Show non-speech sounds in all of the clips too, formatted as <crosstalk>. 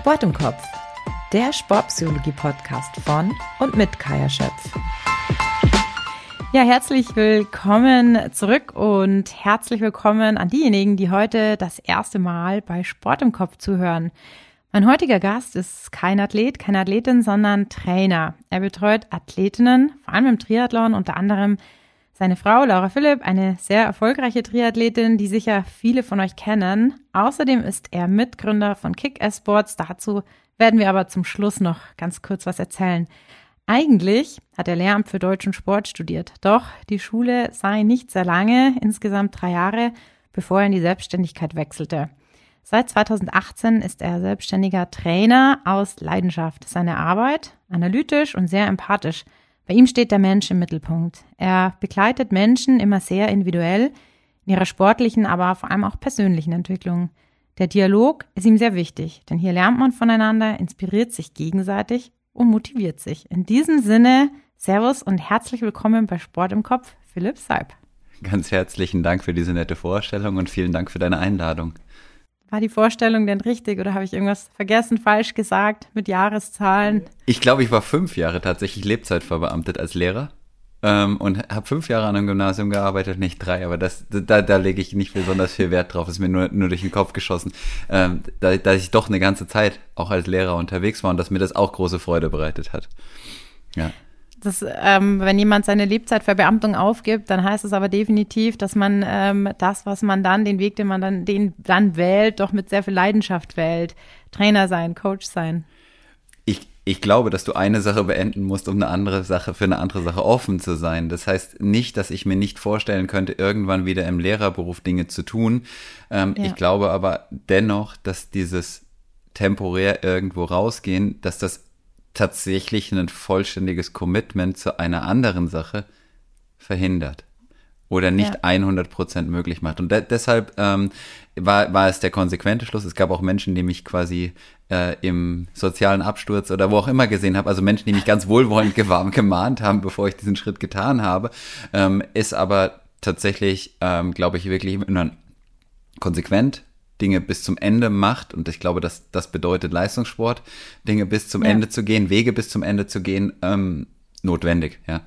Sport im Kopf, der Sportpsychologie-Podcast von und mit Kaya Schöpf. Ja, herzlich willkommen zurück und herzlich willkommen an diejenigen, die heute das erste Mal bei Sport im Kopf zuhören. Mein heutiger Gast ist kein Athlet, keine Athletin, sondern Trainer. Er betreut Athletinnen, vor allem im Triathlon, unter anderem seine Frau Laura Philipp, eine sehr erfolgreiche Triathletin, die sicher viele von euch kennen. Außerdem ist er Mitgründer von Kick Sports. Dazu werden wir aber zum Schluss noch ganz kurz was erzählen. Eigentlich hat er Lehramt für deutschen Sport studiert, doch die Schule sei nicht sehr lange, insgesamt drei Jahre, bevor er in die Selbstständigkeit wechselte. Seit 2018 ist er selbstständiger Trainer aus Leidenschaft. Seine Arbeit analytisch und sehr empathisch. Bei ihm steht der Mensch im Mittelpunkt. Er begleitet Menschen immer sehr individuell in ihrer sportlichen, aber vor allem auch persönlichen Entwicklung. Der Dialog ist ihm sehr wichtig, denn hier lernt man voneinander, inspiriert sich gegenseitig und motiviert sich. In diesem Sinne, Servus und herzlich willkommen bei Sport im Kopf, Philipp Seib. Ganz herzlichen Dank für diese nette Vorstellung und vielen Dank für deine Einladung. War die Vorstellung denn richtig oder habe ich irgendwas vergessen, falsch gesagt mit Jahreszahlen? Ich glaube, ich war fünf Jahre tatsächlich Lebzeitverbeamtet als Lehrer ähm, und habe fünf Jahre an einem Gymnasium gearbeitet, nicht drei, aber das, da, da lege ich nicht besonders viel Wert drauf, ist mir nur, nur durch den Kopf geschossen, ähm, da, dass ich doch eine ganze Zeit auch als Lehrer unterwegs war und dass mir das auch große Freude bereitet hat. Ja das, ähm, wenn jemand seine Lebzeitverbeamtung aufgibt, dann heißt es aber definitiv, dass man ähm, das, was man dann, den Weg, den man dann, den dann wählt, doch mit sehr viel Leidenschaft wählt. Trainer sein, Coach sein. Ich, ich glaube, dass du eine Sache beenden musst, um eine andere Sache, für eine andere Sache offen zu sein. Das heißt nicht, dass ich mir nicht vorstellen könnte, irgendwann wieder im Lehrerberuf Dinge zu tun. Ähm, ja. Ich glaube aber dennoch, dass dieses temporär irgendwo rausgehen, dass das tatsächlich ein vollständiges Commitment zu einer anderen Sache verhindert oder nicht ja. 100% möglich macht. Und de deshalb ähm, war, war es der konsequente Schluss. Es gab auch Menschen, die mich quasi äh, im sozialen Absturz oder wo auch immer gesehen haben, also Menschen, die mich ganz wohlwollend gemahnt haben, bevor ich diesen Schritt getan habe, ähm, ist aber tatsächlich, ähm, glaube ich, wirklich konsequent Dinge bis zum Ende macht, und ich glaube, dass das bedeutet Leistungssport, Dinge bis zum ja. Ende zu gehen, Wege bis zum Ende zu gehen, ähm, notwendig, ja.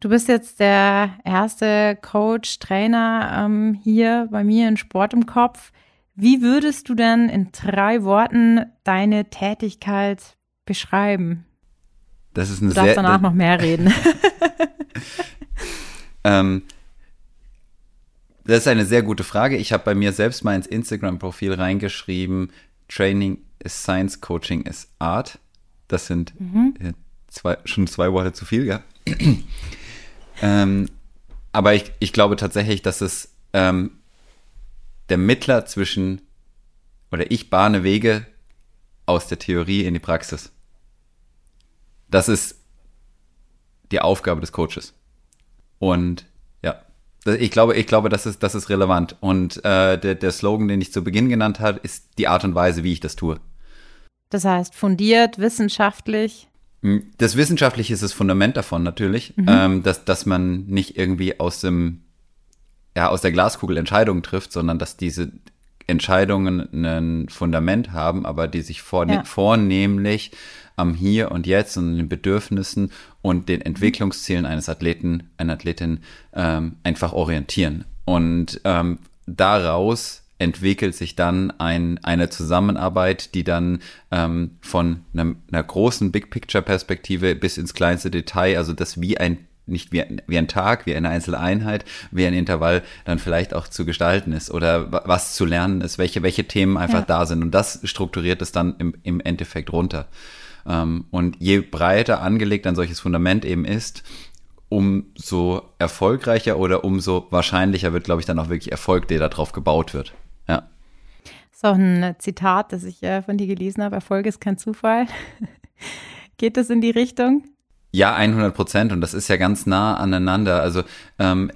Du bist jetzt der erste Coach, Trainer ähm, hier bei mir in Sport im Kopf. Wie würdest du denn in drei Worten deine Tätigkeit beschreiben? Das ist eine du darfst sehr, danach noch mehr reden. <laughs> <laughs> ähm, das ist eine sehr gute Frage. Ich habe bei mir selbst mal ins Instagram-Profil reingeschrieben, Training is Science, Coaching is Art. Das sind mhm. zwei, schon zwei Worte zu viel, ja. <clears throat> ähm, aber ich, ich glaube tatsächlich, dass es ähm, der Mittler zwischen, oder ich bahne Wege aus der Theorie in die Praxis. Das ist die Aufgabe des Coaches. Und ich glaube, ich glaube, das ist, das ist relevant. Und äh, der, der Slogan, den ich zu Beginn genannt habe, ist die Art und Weise, wie ich das tue. Das heißt, fundiert, wissenschaftlich. Hm, das Wissenschaftliche ist das Fundament davon natürlich, mhm. ähm, dass, dass man nicht irgendwie aus dem, ja, aus der Glaskugel Entscheidungen trifft, sondern dass diese Entscheidungen ein Fundament haben, aber die sich vorne ja. vornehmlich am Hier und Jetzt und den Bedürfnissen und den Entwicklungszielen eines Athleten, einer Athletin ähm, einfach orientieren. Und ähm, daraus entwickelt sich dann ein, eine Zusammenarbeit, die dann ähm, von einer, einer großen Big Picture Perspektive bis ins kleinste Detail, also das wie ein nicht wie, wie ein Tag, wie eine einzelne Einheit, wie ein Intervall dann vielleicht auch zu gestalten ist oder was zu lernen ist, welche, welche Themen einfach ja. da sind. Und das strukturiert es dann im, im Endeffekt runter. Ähm, und je breiter angelegt ein solches Fundament eben ist, umso erfolgreicher oder umso wahrscheinlicher wird, glaube ich, dann auch wirklich Erfolg, der darauf gebaut wird. Ja. Das ist auch ein Zitat, das ich äh, von dir gelesen habe. Erfolg ist kein Zufall. <laughs> Geht das in die Richtung? Ja, 100 Prozent. Und das ist ja ganz nah aneinander. Also ähm,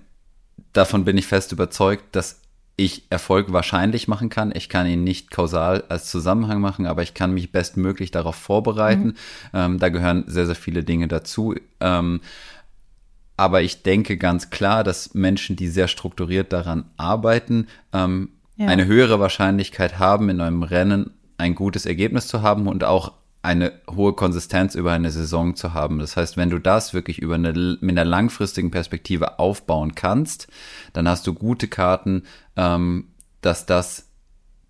davon bin ich fest überzeugt, dass ich Erfolg wahrscheinlich machen kann. Ich kann ihn nicht kausal als Zusammenhang machen, aber ich kann mich bestmöglich darauf vorbereiten. Mhm. Ähm, da gehören sehr, sehr viele Dinge dazu. Ähm, aber ich denke ganz klar, dass Menschen, die sehr strukturiert daran arbeiten, ähm, ja. eine höhere Wahrscheinlichkeit haben, in einem Rennen ein gutes Ergebnis zu haben und auch eine hohe Konsistenz über eine Saison zu haben. Das heißt, wenn du das wirklich über eine, mit einer langfristigen Perspektive aufbauen kannst, dann hast du gute Karten, ähm, dass das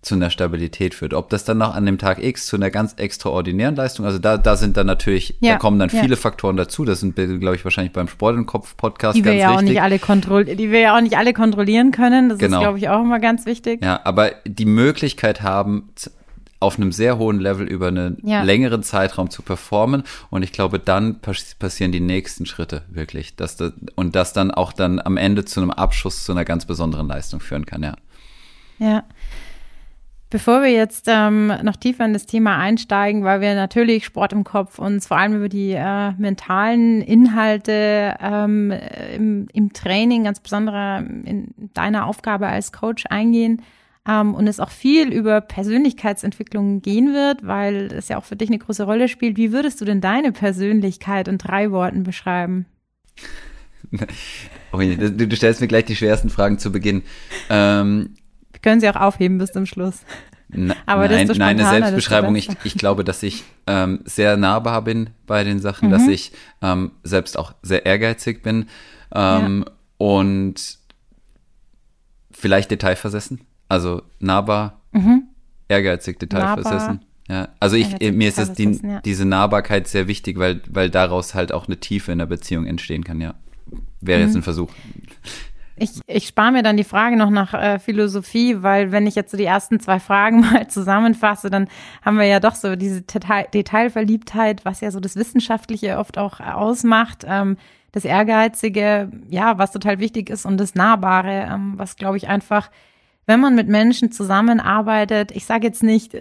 zu einer Stabilität führt. Ob das dann noch an dem Tag X zu einer ganz extraordinären Leistung, also da, da sind dann natürlich, ja, da kommen dann ja. viele Faktoren dazu. Das sind, glaube ich, wahrscheinlich beim Sport im Kopf Podcast die wir ja wichtig. auch nicht alle kontrollieren, die wir ja auch nicht alle kontrollieren können. Das genau. ist, glaube ich, auch immer ganz wichtig. Ja, aber die Möglichkeit haben, auf einem sehr hohen Level über einen ja. längeren Zeitraum zu performen. Und ich glaube, dann passieren die nächsten Schritte wirklich. Dass das, und das dann auch dann am Ende zu einem Abschuss zu einer ganz besonderen Leistung führen kann, ja. Ja. Bevor wir jetzt ähm, noch tiefer in das Thema einsteigen, weil wir natürlich Sport im Kopf uns vor allem über die äh, mentalen Inhalte ähm, im, im Training, ganz besonders in deiner Aufgabe als Coach eingehen ähm, und es auch viel über Persönlichkeitsentwicklung gehen wird, weil es ja auch für dich eine große Rolle spielt. Wie würdest du denn deine Persönlichkeit in drei Worten beschreiben? <laughs> Okay, du, du stellst mir gleich die schwersten Fragen zu Beginn. Ähm, können sie auch aufheben bis zum Schluss. Na, <laughs> Aber nein, nein, eine Selbstbeschreibung. Ich, ich glaube, dass ich ähm, sehr nahbar bin bei den Sachen, mhm. dass ich ähm, selbst auch sehr ehrgeizig bin ähm, ja. und vielleicht detailversessen. Also nahbar, mhm. ehrgeizig, detailversessen. Ja, also ich, mir ist es die, ja. diese Nahbarkeit sehr wichtig, weil, weil daraus halt auch eine Tiefe in der Beziehung entstehen kann, ja. Wäre mhm. jetzt ein Versuch. Ich, ich spare mir dann die Frage noch nach äh, Philosophie, weil wenn ich jetzt so die ersten zwei Fragen <laughs> mal zusammenfasse, dann haben wir ja doch so diese Detail Detailverliebtheit, was ja so das Wissenschaftliche oft auch ausmacht, ähm, das Ehrgeizige, ja, was total wichtig ist und das Nahbare, ähm, was glaube ich einfach, wenn man mit Menschen zusammenarbeitet, ich sage jetzt nicht,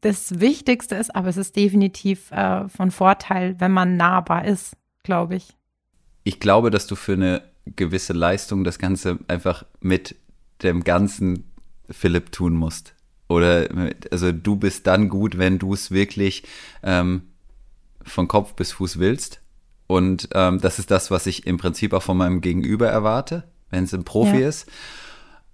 das Wichtigste ist, aber es ist definitiv äh, von Vorteil, wenn man nahbar ist, glaube ich. Ich glaube, dass du für eine gewisse Leistung das Ganze einfach mit dem ganzen Philipp tun musst. Oder also du bist dann gut, wenn du es wirklich ähm, von Kopf bis Fuß willst. Und ähm, das ist das, was ich im Prinzip auch von meinem Gegenüber erwarte, wenn es ein Profi ja. ist.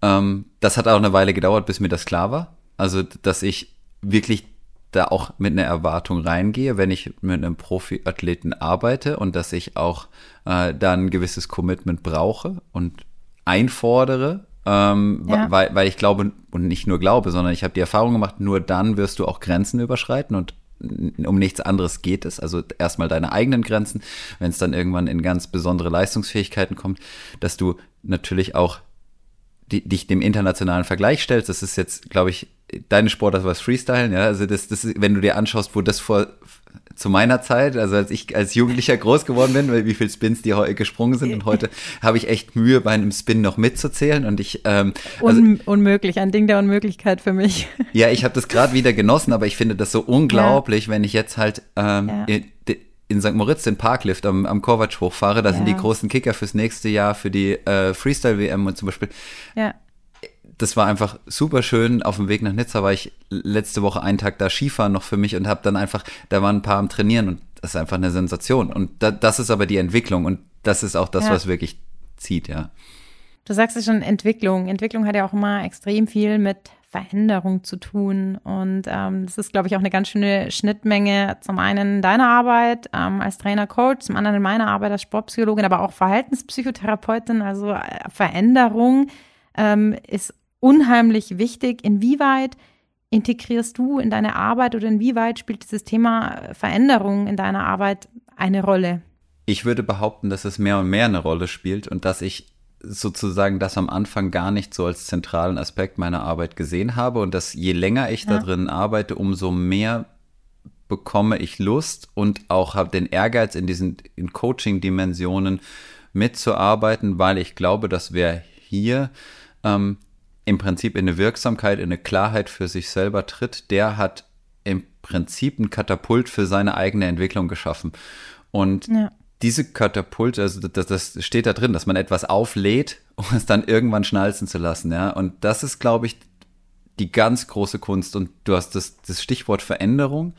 Ähm, das hat auch eine Weile gedauert, bis mir das klar war. Also, dass ich wirklich da auch mit einer Erwartung reingehe, wenn ich mit einem Profiathleten arbeite und dass ich auch äh, da ein gewisses Commitment brauche und einfordere, ähm, ja. weil, weil ich glaube und nicht nur glaube, sondern ich habe die Erfahrung gemacht, nur dann wirst du auch Grenzen überschreiten und um nichts anderes geht es. Also erstmal deine eigenen Grenzen, wenn es dann irgendwann in ganz besondere Leistungsfähigkeiten kommt, dass du natürlich auch die, dich dem internationalen Vergleich stellst. Das ist jetzt, glaube ich, deine Sportart war Freestylen, ja. Also das, das, wenn du dir anschaust, wo das vor zu meiner Zeit, also als ich als Jugendlicher groß geworden bin, wie viele Spins die heute gesprungen sind und heute <laughs> habe ich echt Mühe, bei einem Spin noch mitzuzählen und ich ähm, also, Un unmöglich, ein Ding der Unmöglichkeit für mich. Ja, ich habe das gerade wieder genossen, aber ich finde das so unglaublich, ja. wenn ich jetzt halt ähm, ja. In, St. Moritz den Parklift am, am Kovac hochfahre, da ja. sind die großen Kicker fürs nächste Jahr für die äh, Freestyle WM und zum Beispiel. Ja das war einfach super schön. Auf dem Weg nach Nizza war ich letzte Woche einen Tag da Skifahren noch für mich und habe dann einfach, da waren ein paar am Trainieren und das ist einfach eine Sensation. Und da, das ist aber die Entwicklung und das ist auch das, ja. was wirklich zieht, ja. Du sagst es schon, Entwicklung. Entwicklung hat ja auch immer extrem viel mit Veränderung zu tun. Und ähm, das ist, glaube ich, auch eine ganz schöne Schnittmenge zum einen in deiner Arbeit ähm, als Trainer, Coach, zum anderen in meiner Arbeit als Sportpsychologin, aber auch Verhaltenspsychotherapeutin. Also äh, Veränderung ähm, ist unheimlich wichtig. Inwieweit integrierst du in deine Arbeit oder inwieweit spielt dieses Thema Veränderung in deiner Arbeit eine Rolle? Ich würde behaupten, dass es mehr und mehr eine Rolle spielt und dass ich sozusagen das am Anfang gar nicht so als zentralen Aspekt meiner Arbeit gesehen habe und dass je länger ich ja. da drin arbeite, umso mehr bekomme ich Lust und auch habe den Ehrgeiz in diesen in Coaching-Dimensionen mitzuarbeiten, weil ich glaube, dass wer hier ähm, im Prinzip in eine Wirksamkeit, in eine Klarheit für sich selber tritt, der hat im Prinzip ein Katapult für seine eigene Entwicklung geschaffen. Und ja. Diese Katapult, also das, das steht da drin, dass man etwas auflädt, um es dann irgendwann schnalzen zu lassen, ja. Und das ist, glaube ich, die ganz große Kunst. Und du hast das, das Stichwort Veränderung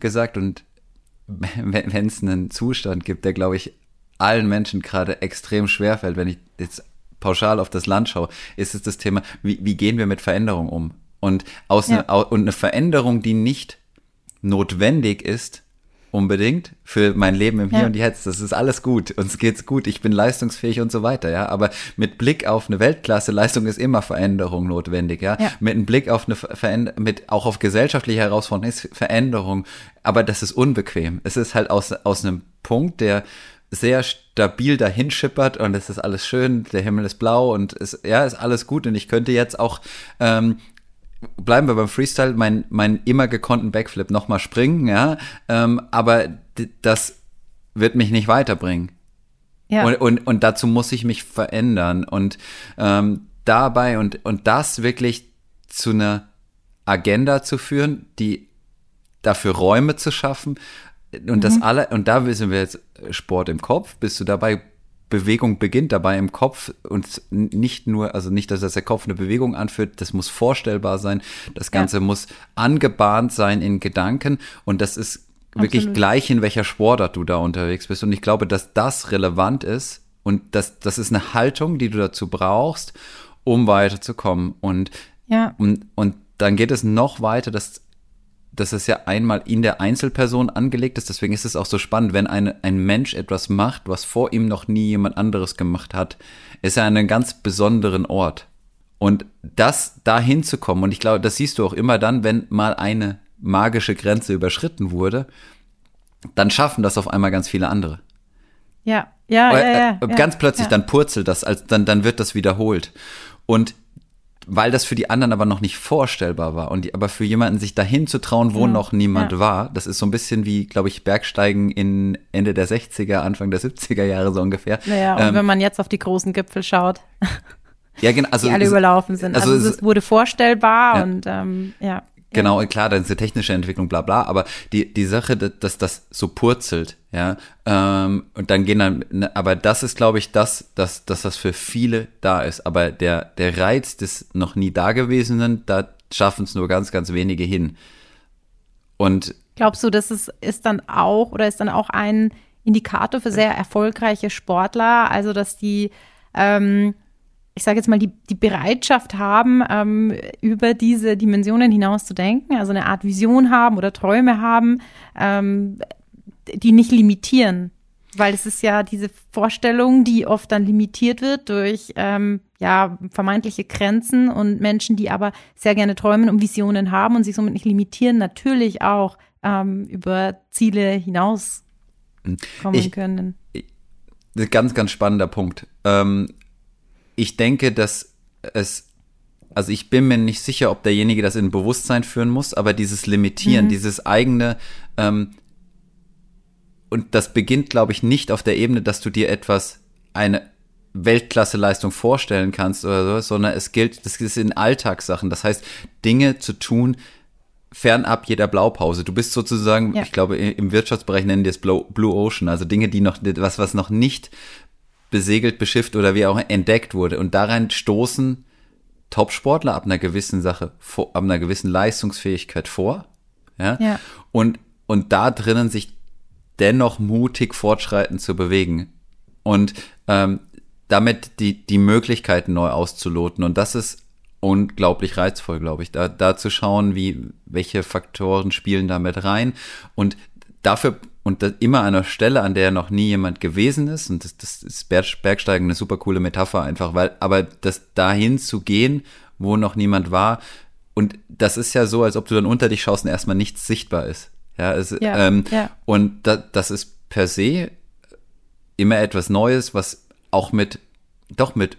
gesagt. Und <laughs> wenn es einen Zustand gibt, der, glaube ich, allen Menschen gerade extrem schwer fällt, wenn ich jetzt pauschal auf das Land schaue, ist es das Thema, wie, wie gehen wir mit Veränderung um? Und, aus Ja. ne, und eine Veränderung, die nicht notwendig ist, unbedingt für mein Leben im Hier Ja. und Jetzt. Das ist alles gut. Uns geht's gut. Ich bin leistungsfähig und so weiter, ja. Aber mit Blick auf eine Weltklasse-Leistung ist immer Veränderung notwendig, ja. Ja. Mit einem Blick auf eine Veränderung, mit auch auf gesellschaftliche Herausforderungen ist Veränderung. Aber das ist unbequem. Es ist halt aus, aus einem Punkt, der sehr stabil dahin schippert und es ist alles schön, der Himmel ist blau und es, ja, ist alles gut und ich könnte jetzt auch ähm, bleiben wir beim Freestyle, mein, mein immer gekonnten Backflip nochmal springen, ja, ähm, aber das wird mich nicht weiterbringen. Ja. Und, und, und dazu muss ich mich verändern. Und ähm, dabei und, und das wirklich zu einer Agenda zu führen, die dafür Räume zu schaffen. Und das alle, und da wissen wir jetzt Sport im Kopf, bist du dabei, Bewegung beginnt dabei im Kopf und nicht nur, also nicht, dass das der Kopf eine Bewegung anführt, das muss vorstellbar sein, das Ganze muss angebahnt sein in Gedanken und das ist wirklich Absolut. gleich, in welcher Sportart du da unterwegs bist und ich glaube, dass das relevant ist und das, das ist eine Haltung, die du dazu brauchst, um weiterzukommen und ja. und, und dann geht es noch weiter, dass, dass es ja einmal in der Einzelperson angelegt ist. Deswegen ist es auch so spannend, wenn eine, ein Mensch etwas macht, was vor ihm noch nie jemand anderes gemacht hat, ist er an einem ganz besonderen Ort. Und das da hinzukommen, und ich glaube, das siehst du auch immer dann, wenn mal eine magische Grenze überschritten wurde, dann schaffen das auf einmal ganz viele andere. Ja. Ja, ja, ja, äh, ja. ganz plötzlich, ja. dann purzelt das, als, dann, dann wird das wiederholt. Und weil das für die anderen aber noch nicht vorstellbar war und die, aber für jemanden sich dahin zu trauen, wo Genau, noch niemand ja. war, das ist so ein bisschen wie, glaube ich, Bergsteigen in Ende der 60er, Anfang der 70er Jahre so ungefähr. Naja, und Ähm, wenn man jetzt auf die großen Gipfel schaut, ja, genau, also <laughs> die alle überlaufen sind. also Also, es- es wurde vorstellbar Ja. und ähm, ja. Genau, und klar, dann ist eine technische Entwicklung, bla bla, aber die, die Sache, dass, dass das so purzelt, ja, ähm, und dann gehen dann, ne, aber das ist, glaube ich, das, dass, dass das für viele da ist. Aber der, der Reiz des noch nie Dagewesenen, da schaffen es nur ganz, ganz wenige hin. Und Glaubst du, das ist, ist dann auch oder ist dann auch ein Indikator für sehr erfolgreiche Sportler, also dass die, ähm, ich sage jetzt mal, die, die Bereitschaft haben, ähm, über diese Dimensionen hinaus zu denken, also eine Art Vision haben oder Träume haben, ähm, die nicht limitieren. Weil es ist ja diese Vorstellung, die oft dann limitiert wird durch ähm, ja vermeintliche Grenzen und Menschen, die aber sehr gerne träumen und Visionen haben und sich somit nicht limitieren, natürlich auch ähm, über Ziele hinaus kommen Ich- können. ein ganz, ganz spannender Punkt. Ähm, ich denke, dass es, also ich bin mir nicht sicher, ob derjenige das in Bewusstsein führen muss, aber dieses Limitieren, dieses eigene, ähm, und das beginnt, glaube ich, nicht auf der Ebene, dass du dir etwas, eine Weltklasse-Leistung vorstellen kannst oder so, sondern es gilt, das ist in Alltagssachen. Das heißt, Dinge zu tun, fernab jeder Blaupause. Du bist sozusagen, Ja. ich glaube, im Wirtschaftsbereich nennen die es Blue, Blue Ocean, also Dinge, die noch, was, was noch nicht besegelt, beschifft oder wie auch entdeckt wurde. Und daran stoßen Top-Sportler ab einer gewissen Sache, ab einer gewissen Leistungsfähigkeit vor. Ja. Ja. Und, und da drinnen sich dennoch mutig fortschreitend zu bewegen. Und ähm, damit die, die Möglichkeiten neu auszuloten. Und das ist unglaublich reizvoll, glaube ich, da, da zu schauen, wie, welche Faktoren spielen da mit rein. Und dafür, und das immer an einer Stelle, an der noch nie jemand gewesen ist, und das, das ist Berg- Bergsteigen eine super coole Metapher einfach, weil, aber das dahin zu gehen, wo noch niemand war, und das ist ja so, als ob du dann unter dich schaust und erstmal nichts sichtbar ist. Ja, es, Ja, ähm, ja. und da, das ist per se immer etwas Neues, was auch mit, doch mit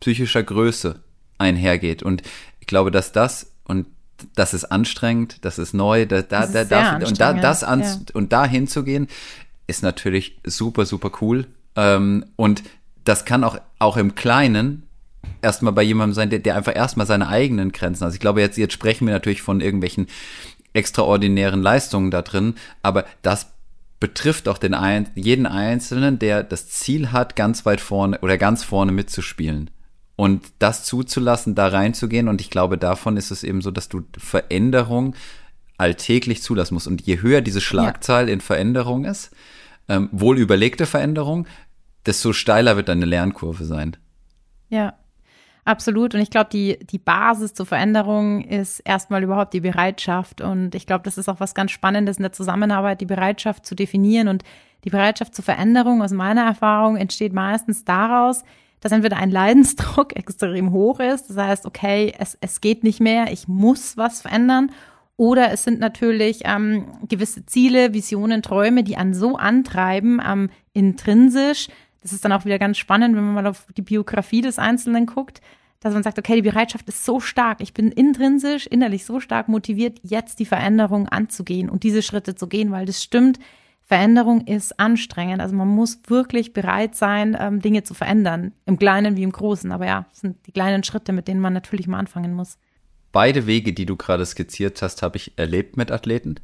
psychischer Größe einhergeht. Und ich glaube, dass das, und das ist anstrengend, das ist neu, da, da, da, da, und da, das an, ja. und da hinzugehen, ist natürlich super, super cool. Ähm, und das kann auch, auch im Kleinen erstmal bei jemandem sein, der, der einfach erstmal seine eigenen Grenzen, also ich glaube, jetzt, jetzt sprechen wir natürlich von irgendwelchen extraordinären Leistungen da drin, aber das betrifft auch den jeden Einzelnen, der das Ziel hat, ganz weit vorne oder ganz vorne mitzuspielen. Und das zuzulassen, da reinzugehen. Und ich glaube, davon ist es eben so, dass du Veränderung alltäglich zulassen musst. Und je höher diese Schlagzahl in Veränderung ist, ähm, wohl überlegte Veränderung, desto steiler wird deine Lernkurve sein. Ja. absolut. Und ich glaube, die, die Basis zur Veränderung ist erstmal überhaupt die Bereitschaft. Und ich glaube, das ist auch was ganz Spannendes in der Zusammenarbeit, die Bereitschaft zu definieren. Und die Bereitschaft zur Veränderung, aus meiner Erfahrung, entsteht meistens daraus, dass entweder ein Leidensdruck <laughs> extrem hoch ist. Das heißt, okay, es, es geht nicht mehr, ich muss was verändern. Oder es sind natürlich ähm, gewisse Ziele, Visionen, Träume, die an so antreiben, ähm, intrinsisch. Das ist dann auch wieder ganz spannend, wenn man mal auf die Biografie des Einzelnen guckt, dass man sagt, okay, die Bereitschaft ist so stark, ich bin intrinsisch, innerlich so stark motiviert, jetzt die Veränderung anzugehen und diese Schritte zu gehen, weil das stimmt, Veränderung ist anstrengend. Also man muss wirklich bereit sein, ähm, Dinge zu verändern, im Kleinen wie im Großen. Aber ja, es sind die kleinen Schritte, mit denen man natürlich mal anfangen muss. Beide Wege, die du gerade skizziert hast, habe ich erlebt mit Athleten.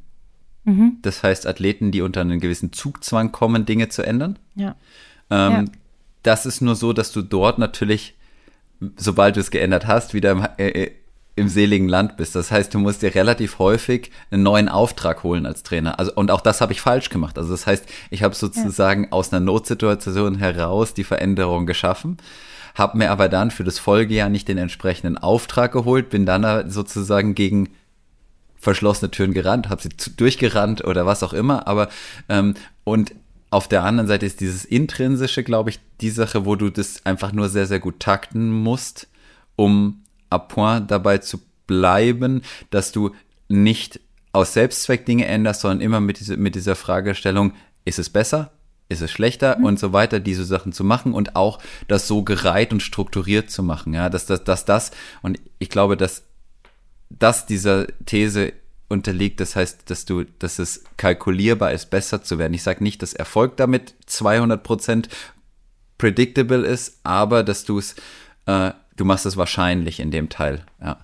Mhm. Das heißt, Athleten, die unter einen gewissen Zugzwang kommen, Dinge zu ändern. Ja. Ähm, ja. Das ist nur so, dass du dort natürlich, sobald du es geändert hast, wieder im, äh, äh im seligen Land bist. Das heißt, du musst dir relativ häufig einen neuen Auftrag holen als Trainer. Also und auch das habe ich falsch gemacht. Also das heißt, ich habe sozusagen ja. aus einer Notsituation heraus die Veränderung geschaffen, habe mir aber dann für das Folgejahr nicht den entsprechenden Auftrag geholt, bin dann sozusagen gegen verschlossene Türen gerannt, habe sie durchgerannt oder was auch immer. Aber ähm, und auf der anderen Seite ist dieses intrinsische, glaube ich, die Sache, wo du das einfach nur sehr sehr gut takten musst, um point dabei zu bleiben, dass du nicht aus Selbstzweck Dinge änderst, sondern immer mit, diese, mit dieser Fragestellung, ist es besser? Ist es schlechter mhm. und so weiter, diese Sachen zu machen und auch das so gereiht und strukturiert zu machen, ja, dass das, dass das, und ich glaube, dass das dieser These unterliegt, das heißt, dass du, dass es kalkulierbar ist, besser zu werden. Ich sage nicht, dass Erfolg damit 200 Prozent predictable ist, aber dass du es äh, du machst es wahrscheinlich in dem Teil, ja.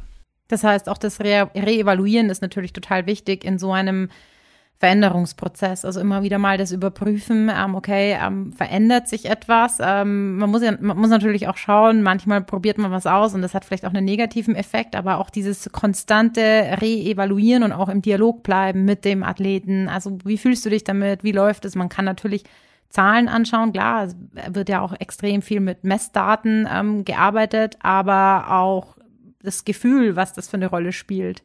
Das heißt, auch das Re Reevaluieren ist natürlich total wichtig in so einem Veränderungsprozess. Also immer wieder mal das Überprüfen, ähm, okay, ähm, verändert sich etwas. Ähm, man, muss ja, man muss natürlich auch schauen, manchmal probiert man was aus und das hat vielleicht auch einen negativen Effekt, aber auch dieses konstante Reevaluieren und auch im Dialog bleiben mit dem Athleten. Also wie fühlst du dich damit? Wie läuft es? Man kann natürlich Zahlen anschauen, klar, wird ja auch extrem viel mit Messdaten ähm, gearbeitet, aber auch das Gefühl, was das für eine Rolle spielt.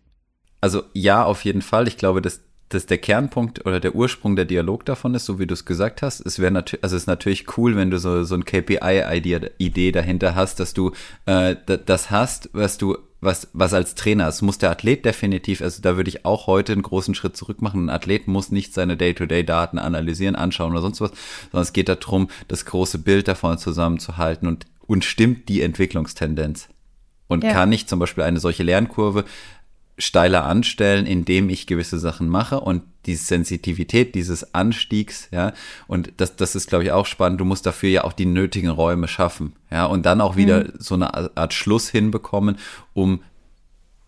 Also ja, auf jeden Fall. Ich glaube, dass, dass der Kernpunkt oder der Ursprung der Dialog davon ist, so wie du es gesagt hast. Es wäre natürlich, also es ist natürlich cool, wenn du so, so ein KPI-Idee dahinter hast, dass du äh, das hast, was du was, was als Trainer ist, muss der Athlet definitiv, also da würde ich auch heute einen großen Schritt zurück machen. Ein Athlet muss nicht seine Day-to-Day-Daten analysieren, anschauen oder sonst was, sondern es geht darum, das große Bild davon zusammenzuhalten und, und stimmt die Entwicklungstendenz. Und ja. kann ich zum Beispiel eine solche Lernkurve steiler anstellen, indem ich gewisse Sachen mache und die Sensitivität dieses Anstiegs, ja, und das, das ist, glaube ich, auch spannend. Du musst dafür ja auch die nötigen Räume schaffen, ja, und dann auch wieder mhm. so eine Art Schluss hinbekommen, um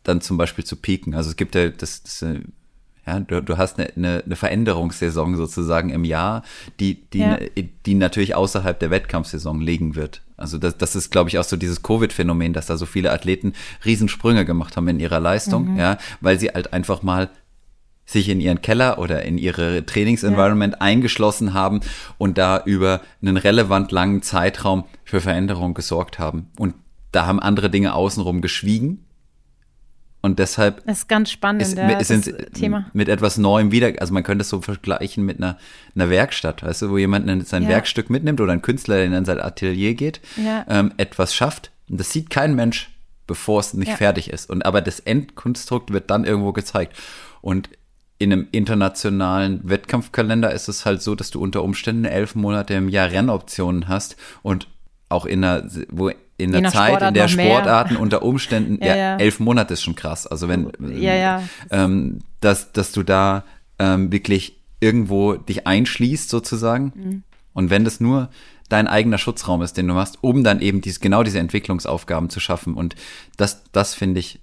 dann zum Beispiel zu pieken. Also es gibt ja das, das äh, ja, du, du hast eine, eine, eine Veränderungssaison sozusagen im Jahr, die, die, ja. die natürlich außerhalb der Wettkampfsaison liegen wird. Also das, das ist, glaube ich, auch so dieses Covid-Phänomen, dass da so viele Athleten Riesensprünge gemacht haben in ihrer Leistung, mhm. ja, weil sie halt einfach mal sich in ihren Keller oder in ihre Trainingsenvironment ja. eingeschlossen haben und da über einen relevant langen Zeitraum für Veränderung gesorgt haben. Und da haben andere Dinge außenrum geschwiegen und deshalb das ist ganz spannend, ist, ja, sind Thema. mit etwas Neuem wieder, also man könnte es so vergleichen mit einer, einer Werkstatt, weißt du, wo jemand sein ja. Werkstück mitnimmt oder ein Künstler, der in sein Atelier geht, ja. ähm, etwas schafft. Und das sieht kein Mensch, bevor es nicht fertig ist. Und aber das Endkonstrukt wird dann irgendwo gezeigt. Und in einem internationalen Wettkampfkalender ist es halt so, dass du unter Umständen elf Monate im Jahr Rennoptionen hast und auch in einer, wo in der Zeit, Sportart in der Sportarten unter Umständen, <laughs> ja, ja, elf Monate ist schon krass. Also wenn, ja, ja. Ähm, dass, dass du da ähm, wirklich irgendwo dich einschließt sozusagen. Mhm. Und wenn das nur dein eigener Schutzraum ist, den du machst, um dann eben dies, genau diese Entwicklungsaufgaben zu schaffen. Und das, das finde ich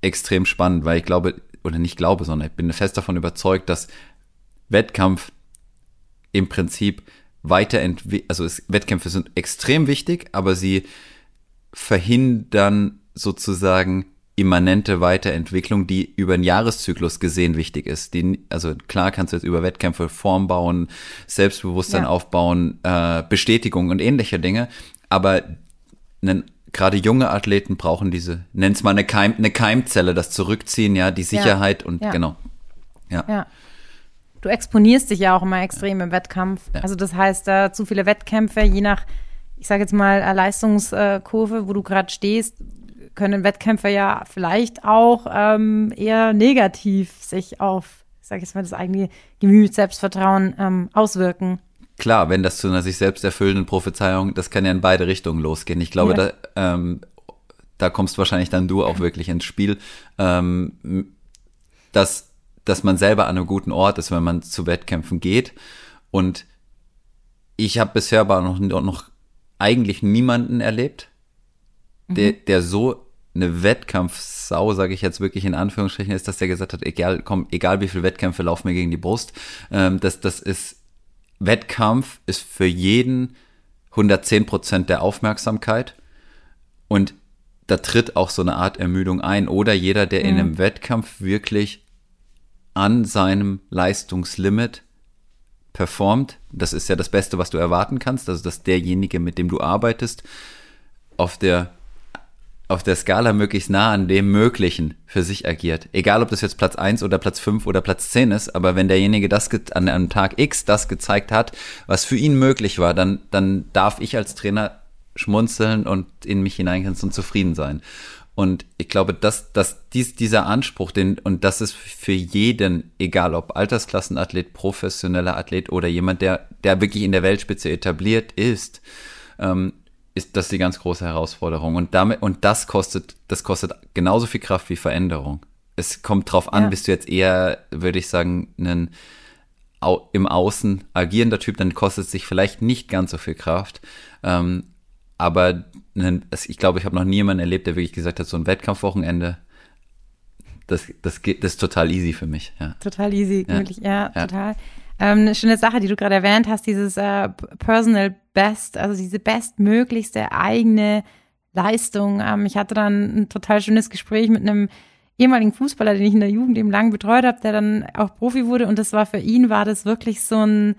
extrem spannend, weil ich glaube, oder nicht glaube, sondern ich bin fest davon überzeugt, dass Wettkampf im Prinzip weiterentwickelt, also es, Wettkämpfe sind extrem wichtig, aber sie verhindern sozusagen immanente Weiterentwicklung, die über einen Jahreszyklus gesehen wichtig ist. Die, also klar kannst du jetzt über Wettkämpfe Form bauen, Selbstbewusstsein ja. aufbauen, äh, Bestätigung und ähnliche Dinge, aber einen gerade junge Athleten brauchen diese, nenn's mal eine, Keim, eine Keimzelle, das Zurückziehen, ja, die Sicherheit ja, und ja. genau. Ja. ja. Du exponierst dich ja auch immer extrem im Wettkampf. Also das heißt, äh, zu viele Wettkämpfe, je nach, ich sage jetzt mal, äh, Leistungskurve, wo du gerade stehst, können Wettkämpfe ja vielleicht auch ähm, eher negativ sich auf, ich sage jetzt mal, das eigene Gemüt, Selbstvertrauen ähm, auswirken. Klar, wenn das zu einer sich selbst erfüllenden Prophezeiung, das kann ja in beide Richtungen losgehen. Ich glaube, ja. da, ähm, da kommst wahrscheinlich dann du auch wirklich ins Spiel, ähm, dass, dass man selber an einem guten Ort ist, wenn man zu Wettkämpfen geht. Und ich habe bisher aber noch, noch eigentlich niemanden erlebt, der, mhm. der so eine Wettkampfsau, sage ich jetzt wirklich in Anführungsstrichen, ist, dass der gesagt hat, egal, komm, egal wie viele Wettkämpfe laufen mir gegen die Brust, ähm, das, das ist, Wettkampf ist für jeden 110 Prozent der Aufmerksamkeit und da tritt auch so eine Art Ermüdung ein oder jeder, der mhm. in einem Wettkampf wirklich an seinem Leistungslimit performt, das ist ja das Beste, was du erwarten kannst, also dass derjenige, mit dem du arbeitest, auf der auf der Skala möglichst nah an dem Möglichen für sich agiert. Egal, ob das jetzt Platz 1 oder Platz 5 oder Platz 10 ist, aber wenn derjenige das an einem Tag X das gezeigt hat, was für ihn möglich war, dann, dann darf ich als Trainer schmunzeln und in mich hineingrenzen und zufrieden sein. Und ich glaube, dass, dass dies, dieser Anspruch, den, und das ist für jeden, egal ob Altersklassenathlet, professioneller Athlet oder jemand, der, der wirklich in der Weltspitze etabliert ist, ähm, ist das die ganz große Herausforderung. Und damit, und das kostet, das kostet genauso viel Kraft wie Veränderung. Es kommt drauf an, ja. bist du jetzt eher, würde ich sagen, ein im Außen agierender Typ, dann kostet es sich vielleicht nicht ganz so viel Kraft. Ähm, aber ich glaube, ich habe noch niemanden erlebt, der wirklich gesagt hat, so ein Wettkampfwochenende, das, das, geht, das ist total easy für mich. Ja. Total easy, ja. Wirklich, ja, ja, total. Ähm, eine schöne Sache, die du gerade erwähnt hast, dieses äh, Personal Best, also diese bestmöglichste eigene Leistung. Ähm, ich hatte dann ein total schönes Gespräch mit einem ehemaligen Fußballer, den ich in der Jugend eben lang betreut habe, der dann auch Profi wurde und das war für ihn, war das wirklich so ein,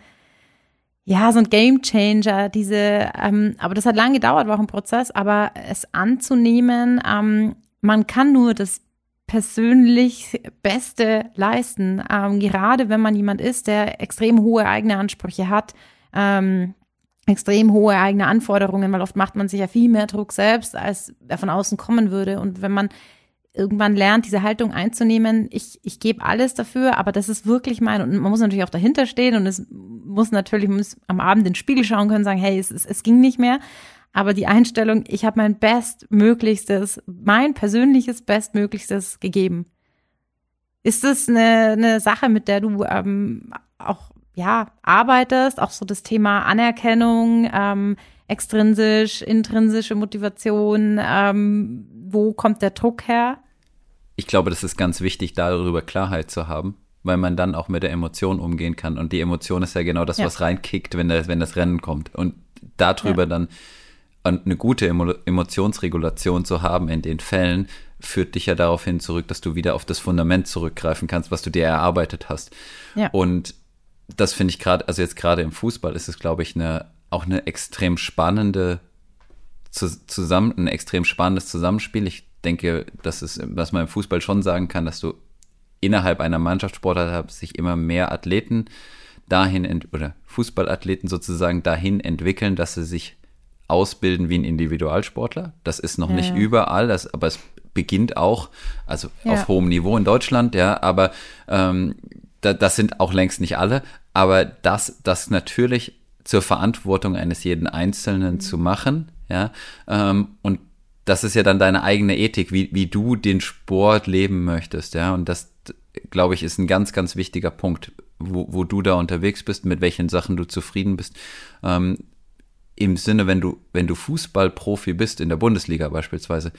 ja, so ein Game Changer, diese, ähm, aber das hat lange gedauert, war auch ein Prozess, aber es anzunehmen, ähm, man kann nur das persönlich Beste leisten. Ähm, gerade wenn man jemand ist, der extrem hohe eigene Ansprüche hat, ähm, extrem hohe eigene Anforderungen, weil oft macht man sich ja viel mehr Druck selbst, als er von außen kommen würde. Und wenn man irgendwann lernt, diese Haltung einzunehmen, ich, ich gebe alles dafür, aber das ist wirklich mein. Und man muss natürlich auch dahinter stehen und es muss natürlich, muss am Abend in den Spiegel schauen können, sagen, hey, es, es, es ging nicht mehr. Aber die Einstellung, ich habe mein Bestmöglichstes, mein persönliches Bestmöglichstes gegeben. Ist das eine, eine Sache, mit der du ähm, auch ja arbeitest? Auch so das Thema Anerkennung, ähm, extrinsisch, intrinsische Motivation. Ähm, wo kommt der Druck her? Ich glaube, das ist ganz wichtig, darüber Klarheit zu haben weil man dann auch mit der Emotion umgehen kann. Und die Emotion ist ja genau das, ja. was reinkickt, wenn das, wenn das Rennen kommt. Und darüber ja. dann und eine gute Emotionsregulation zu haben in den Fällen, führt dich ja darauf hin zurück, dass du wieder auf das Fundament zurückgreifen kannst, was du dir erarbeitet hast. Ja. Und das finde ich gerade, also jetzt gerade im Fußball ist es, glaube ich, eine, auch eine extrem spannende zusammen, ein extrem spannendes Zusammenspiel. Ich denke, das ist, was man im Fußball schon sagen kann, dass du innerhalb einer Mannschaftssportart sich immer mehr Athleten dahin oder Fußballathleten sozusagen dahin entwickeln, dass sie sich ausbilden wie ein Individualsportler. Das ist noch ja, nicht ja. überall, das, aber es beginnt auch, also ja. auf hohem Niveau in Deutschland, ja, aber ähm, da, das sind auch längst nicht alle, aber das, das natürlich zur Verantwortung eines jeden Einzelnen mhm. zu machen, ja, ähm, und das ist ja dann deine eigene Ethik, wie, wie du den Sport leben möchtest, ja, und das, glaube ich, ist ein ganz, ganz wichtiger Punkt, wo, wo du da unterwegs bist, mit welchen Sachen du zufrieden bist. Ähm, im Sinne, wenn du, wenn du Fußballprofi bist, in der Bundesliga beispielsweise,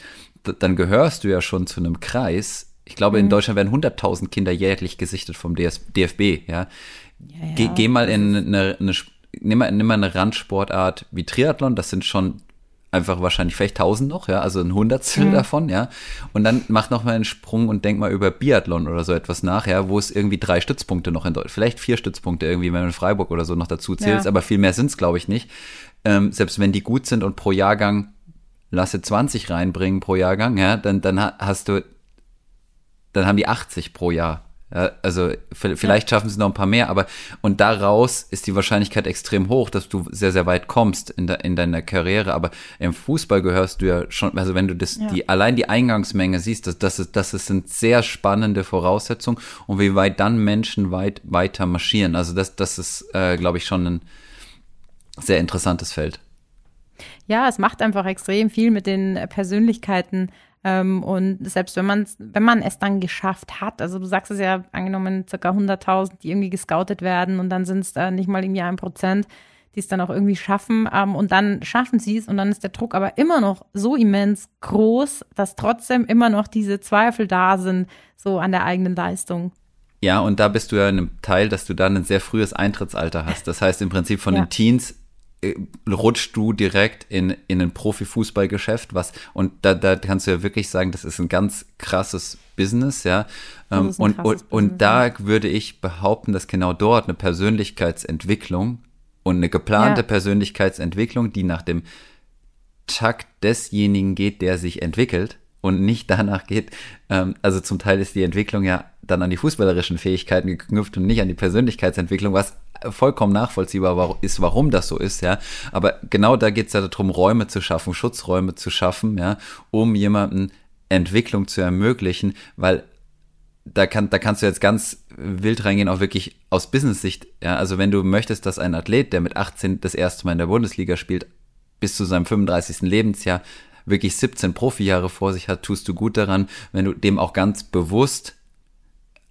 dann gehörst du ja schon zu einem Kreis. Ich glaube, mhm. in Deutschland werden 100.000 Kinder jährlich gesichtet vom DS, DFB, ja. ja, ja geh, geh, mal in eine, eine nimm, mal, nimm mal eine Randsportart wie Triathlon, das sind schon einfach wahrscheinlich vielleicht 1000 noch, ja, also ein Hundertstel mhm. davon, ja. Und dann mach noch mal einen Sprung und denk mal über Biathlon oder so etwas nach, ja, wo es irgendwie drei Stützpunkte noch in Deutschland, vielleicht vier Stützpunkte irgendwie, wenn du Freiburg oder so noch dazu zählst, ja. aber viel mehr sind es, glaube ich, nicht ähm, selbst wenn die gut sind und pro Jahrgang lasse 20 reinbringen pro Jahrgang, ja, dann, dann hast du, dann haben die 80 pro Jahr. Ja, also vielleicht schaffen sie noch ein paar mehr, aber und daraus ist die Wahrscheinlichkeit extrem hoch, dass du sehr, sehr weit kommst in, de, in deiner Karriere. Aber im Fußball gehörst du ja schon, also wenn du das, ja. die, allein die Eingangsmenge siehst, das, das, ist, das sind sehr spannende Voraussetzungen und wie weit dann Menschen weit weiter marschieren. Also das, das ist, äh, glaube ich, schon ein sehr interessantes Feld. Ja, es macht einfach extrem viel mit den Persönlichkeiten und selbst wenn man wenn man es dann geschafft hat, also du sagst es ja, angenommen circa 100.000, die irgendwie gescoutet werden und dann sind es äh, nicht mal irgendwie ein Prozent, die es dann auch irgendwie schaffen ähm, und dann schaffen sie es und dann ist der Druck aber immer noch so immens groß, dass trotzdem immer noch diese Zweifel da sind, so an der eigenen Leistung. Ja, und da bist du ja in einem Teil, dass du dann ein sehr frühes Eintrittsalter hast. Das heißt im Prinzip von ja. den Teens äh, rutschst du direkt in, in ein Profifußballgeschäft, was, und da, da kannst du ja wirklich sagen, das ist ein ganz krasses Business, ja. Ähm, und, und, und da würde ich behaupten, dass genau dort eine Persönlichkeitsentwicklung und eine geplante ja. Persönlichkeitsentwicklung, die nach dem Takt desjenigen geht, der sich entwickelt und nicht danach geht, ähm, also zum Teil ist die Entwicklung ja dann an die fußballerischen Fähigkeiten geknüpft und nicht an die Persönlichkeitsentwicklung, was vollkommen nachvollziehbar ist, warum das so ist, ja. Aber genau da geht es ja darum, Räume zu schaffen, Schutzräume zu schaffen, ja, um jemanden Entwicklung zu ermöglichen, weil da, kann, da kannst du jetzt ganz wild reingehen, auch wirklich aus Business-Sicht. Ja, also wenn du möchtest, dass ein Athlet, der mit 18 das erste Mal in der Bundesliga spielt, bis zu seinem 35. Lebensjahr wirklich 17 Profijahre vor sich hat, tust du gut daran, wenn du dem auch ganz bewusst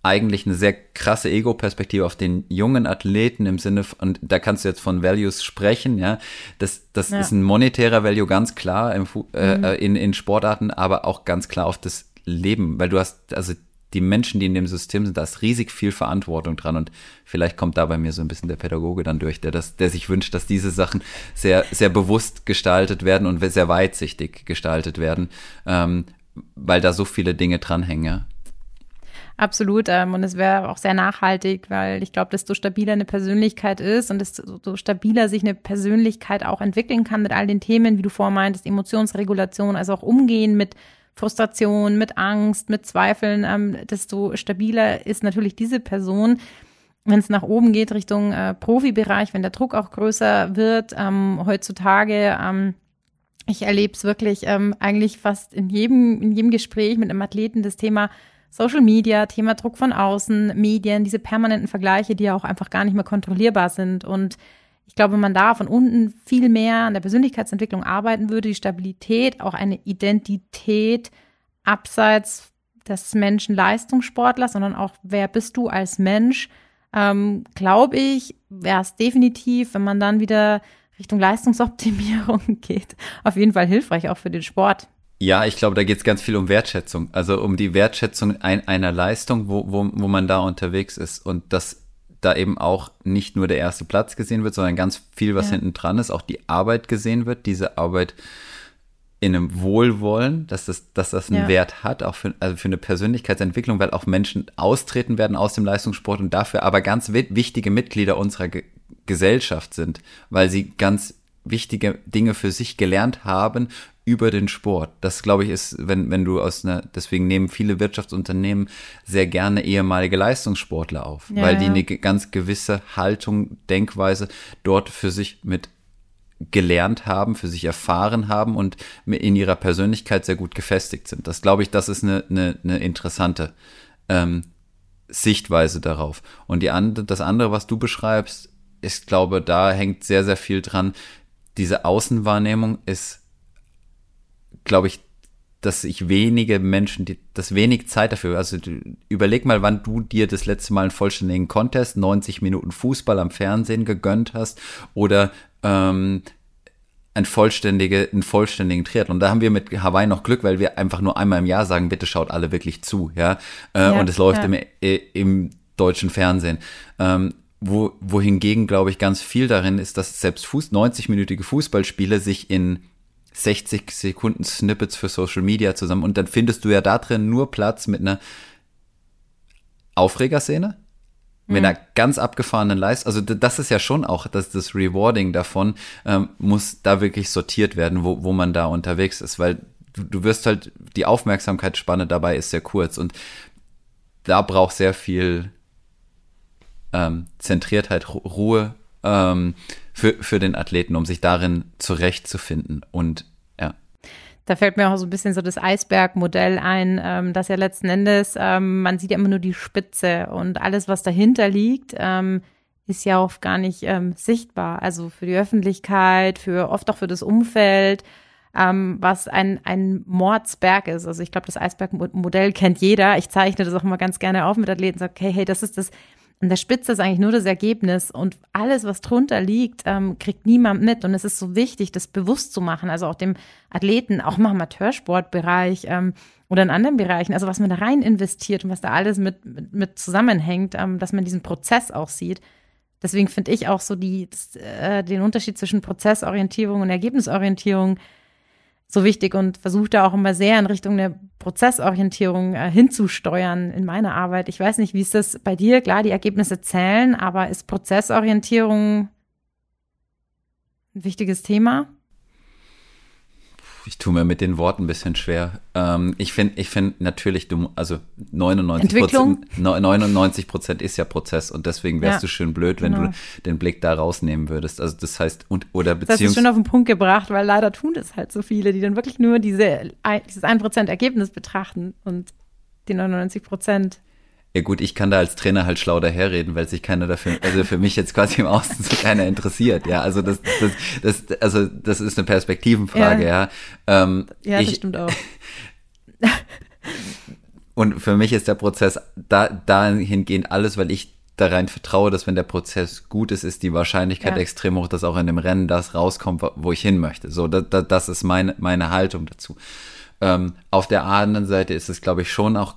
eigentlich eine sehr krasse Ego-Perspektive auf den jungen Athleten im Sinne von, und da kannst du jetzt von Values sprechen, ja. Das, das ja. ist ein monetärer Value ganz klar im, äh, mhm. in, in Sportarten, aber auch ganz klar auf das Leben, weil du hast, also die Menschen, die in dem System sind, da ist riesig viel Verantwortung dran und vielleicht kommt da bei mir so ein bisschen der Pädagoge dann durch, der das, der sich wünscht, dass diese Sachen sehr, sehr bewusst gestaltet werden und sehr weitsichtig gestaltet werden, ähm, weil da so viele Dinge dranhängen. Absolut. Ähm, und es wäre auch sehr nachhaltig, weil ich glaube, desto stabiler eine Persönlichkeit ist und desto stabiler sich eine Persönlichkeit auch entwickeln kann mit all den Themen, wie du vormeintest, Emotionsregulation, also auch Umgehen mit Frustration, mit Angst, mit Zweifeln, ähm, desto stabiler ist natürlich diese Person. Wenn es nach oben geht Richtung äh, Profibereich, wenn der Druck auch größer wird, ähm, heutzutage, ähm, ich erlebe es wirklich ähm, eigentlich fast in jedem, in jedem Gespräch mit einem Athleten das Thema Social Media, Thema Druck von außen, Medien, diese permanenten Vergleiche, die ja auch einfach gar nicht mehr kontrollierbar sind. Und ich glaube, wenn man da von unten viel mehr an der Persönlichkeitsentwicklung arbeiten würde, die Stabilität, auch eine Identität abseits des Menschen Leistungssportlers, sondern auch, wer bist du als Mensch, ähm, glaube ich, wäre es definitiv, wenn man dann wieder Richtung Leistungsoptimierung <laughs> geht, auf jeden Fall hilfreich auch für den Sport. Ja, ich glaube, da geht es ganz viel um Wertschätzung. Also um die Wertschätzung ein, einer Leistung, wo, wo, wo man da unterwegs ist. Und dass da eben auch nicht nur der erste Platz gesehen wird, sondern ganz viel, was ja. hinten dran ist, auch die Arbeit gesehen wird, diese Arbeit in einem Wohlwollen, dass das, dass das einen ja. Wert hat, auch für, also für eine Persönlichkeitsentwicklung, weil auch Menschen austreten werden aus dem Leistungssport und dafür aber ganz wichtige Mitglieder unserer Ge Gesellschaft sind, weil sie ganz wichtige Dinge für sich gelernt haben über den Sport. Das glaube ich ist, wenn, wenn du aus einer, deswegen nehmen viele Wirtschaftsunternehmen sehr gerne ehemalige Leistungssportler auf, ja, weil die eine ganz gewisse Haltung, Denkweise dort für sich mit gelernt haben, für sich erfahren haben und in ihrer Persönlichkeit sehr gut gefestigt sind. Das glaube ich, das ist eine, eine, eine interessante ähm, Sichtweise darauf. Und die andere, das andere, was du beschreibst, ich glaube, da hängt sehr, sehr viel dran. Diese Außenwahrnehmung ist glaube ich, dass sich wenige Menschen, die, das wenig Zeit dafür, also überleg mal, wann du dir das letzte Mal einen vollständigen Contest, 90 Minuten Fußball am Fernsehen gegönnt hast oder ähm, ein vollständige, einen vollständigen Triathlon. Da haben wir mit Hawaii noch Glück, weil wir einfach nur einmal im Jahr sagen, bitte schaut alle wirklich zu, ja. Äh, ja und es läuft ja. im, äh, im deutschen Fernsehen. Ähm, wo, wohingegen, glaube ich, ganz viel darin ist, dass selbst Fuß, 90-minütige Fußballspiele sich in 60 Sekunden Snippets für Social Media zusammen und dann findest du ja da drin nur Platz mit einer Aufregerszene, mit einer ganz abgefahrenen Leistung, also das ist ja schon auch, dass das Rewarding davon ähm, muss da wirklich sortiert werden, wo, wo man da unterwegs ist, weil du, du wirst halt, die Aufmerksamkeitsspanne dabei ist sehr kurz und da braucht sehr viel ähm, Zentriertheit, Ruhe ähm, für, für den Athleten, um sich darin zurechtzufinden und ja. Da fällt mir auch so ein bisschen so das Eisbergmodell ein, ähm, dass ja letzten Endes, ähm, man sieht ja immer nur die Spitze und alles, was dahinter liegt, ähm, ist ja auch gar nicht ähm, sichtbar. Also für die Öffentlichkeit, für oft auch für das Umfeld, ähm, was ein, ein Mordsberg ist. Also ich glaube, das Eisbergmodell kennt jeder. Ich zeichne das auch immer ganz gerne auf mit Athleten, sage, okay, hey, das ist das an der Spitze ist eigentlich nur das Ergebnis und alles, was drunter liegt, ähm, kriegt niemand mit. Und es ist so wichtig, das bewusst zu machen. Also auch dem Athleten, auch im Amateursportbereich ähm, oder in anderen Bereichen, also was man da rein investiert und was da alles mit, mit, mit zusammenhängt, ähm, dass man diesen Prozess auch sieht. Deswegen finde ich auch so die, äh, den Unterschied zwischen Prozessorientierung und Ergebnisorientierung so wichtig und versuche da auch immer sehr in Richtung der Prozessorientierung äh, hinzusteuern in meiner Arbeit. Ich weiß nicht, wie ist das bei dir? Klar, die Ergebnisse zählen, aber ist Prozessorientierung ein wichtiges Thema? Ich tue mir mit den Worten ein bisschen schwer. Ähm, ich finde, ich finde natürlich, du, also 99 Prozent, 99 Prozent ist ja Prozess und deswegen wärst ja, du schön blöd, wenn genau. du den Blick da rausnehmen würdest. Also das heißt, und, oder beziehungsweise. Das hast du schon auf den Punkt gebracht, weil leider tun das halt so viele, die dann wirklich nur diese, dieses 1 Prozent Ergebnis betrachten und die 99 Prozent ja gut, ich kann da als Trainer halt schlau daherreden, weil sich keiner dafür, also für mich jetzt quasi im Außen so keiner interessiert. Ja, also das, das, das, also das ist eine Perspektivenfrage, ja. Ja, ähm, ja das ich, stimmt auch. <laughs> und für mich ist der Prozess da, dahingehend alles, weil ich da rein vertraue, dass wenn der Prozess gut ist, ist die Wahrscheinlichkeit ja. extrem hoch, dass auch in dem Rennen das rauskommt, wo ich hin möchte. So, da, da, das ist meine, meine Haltung dazu. Ähm, auf der anderen Seite ist es, glaube ich, schon auch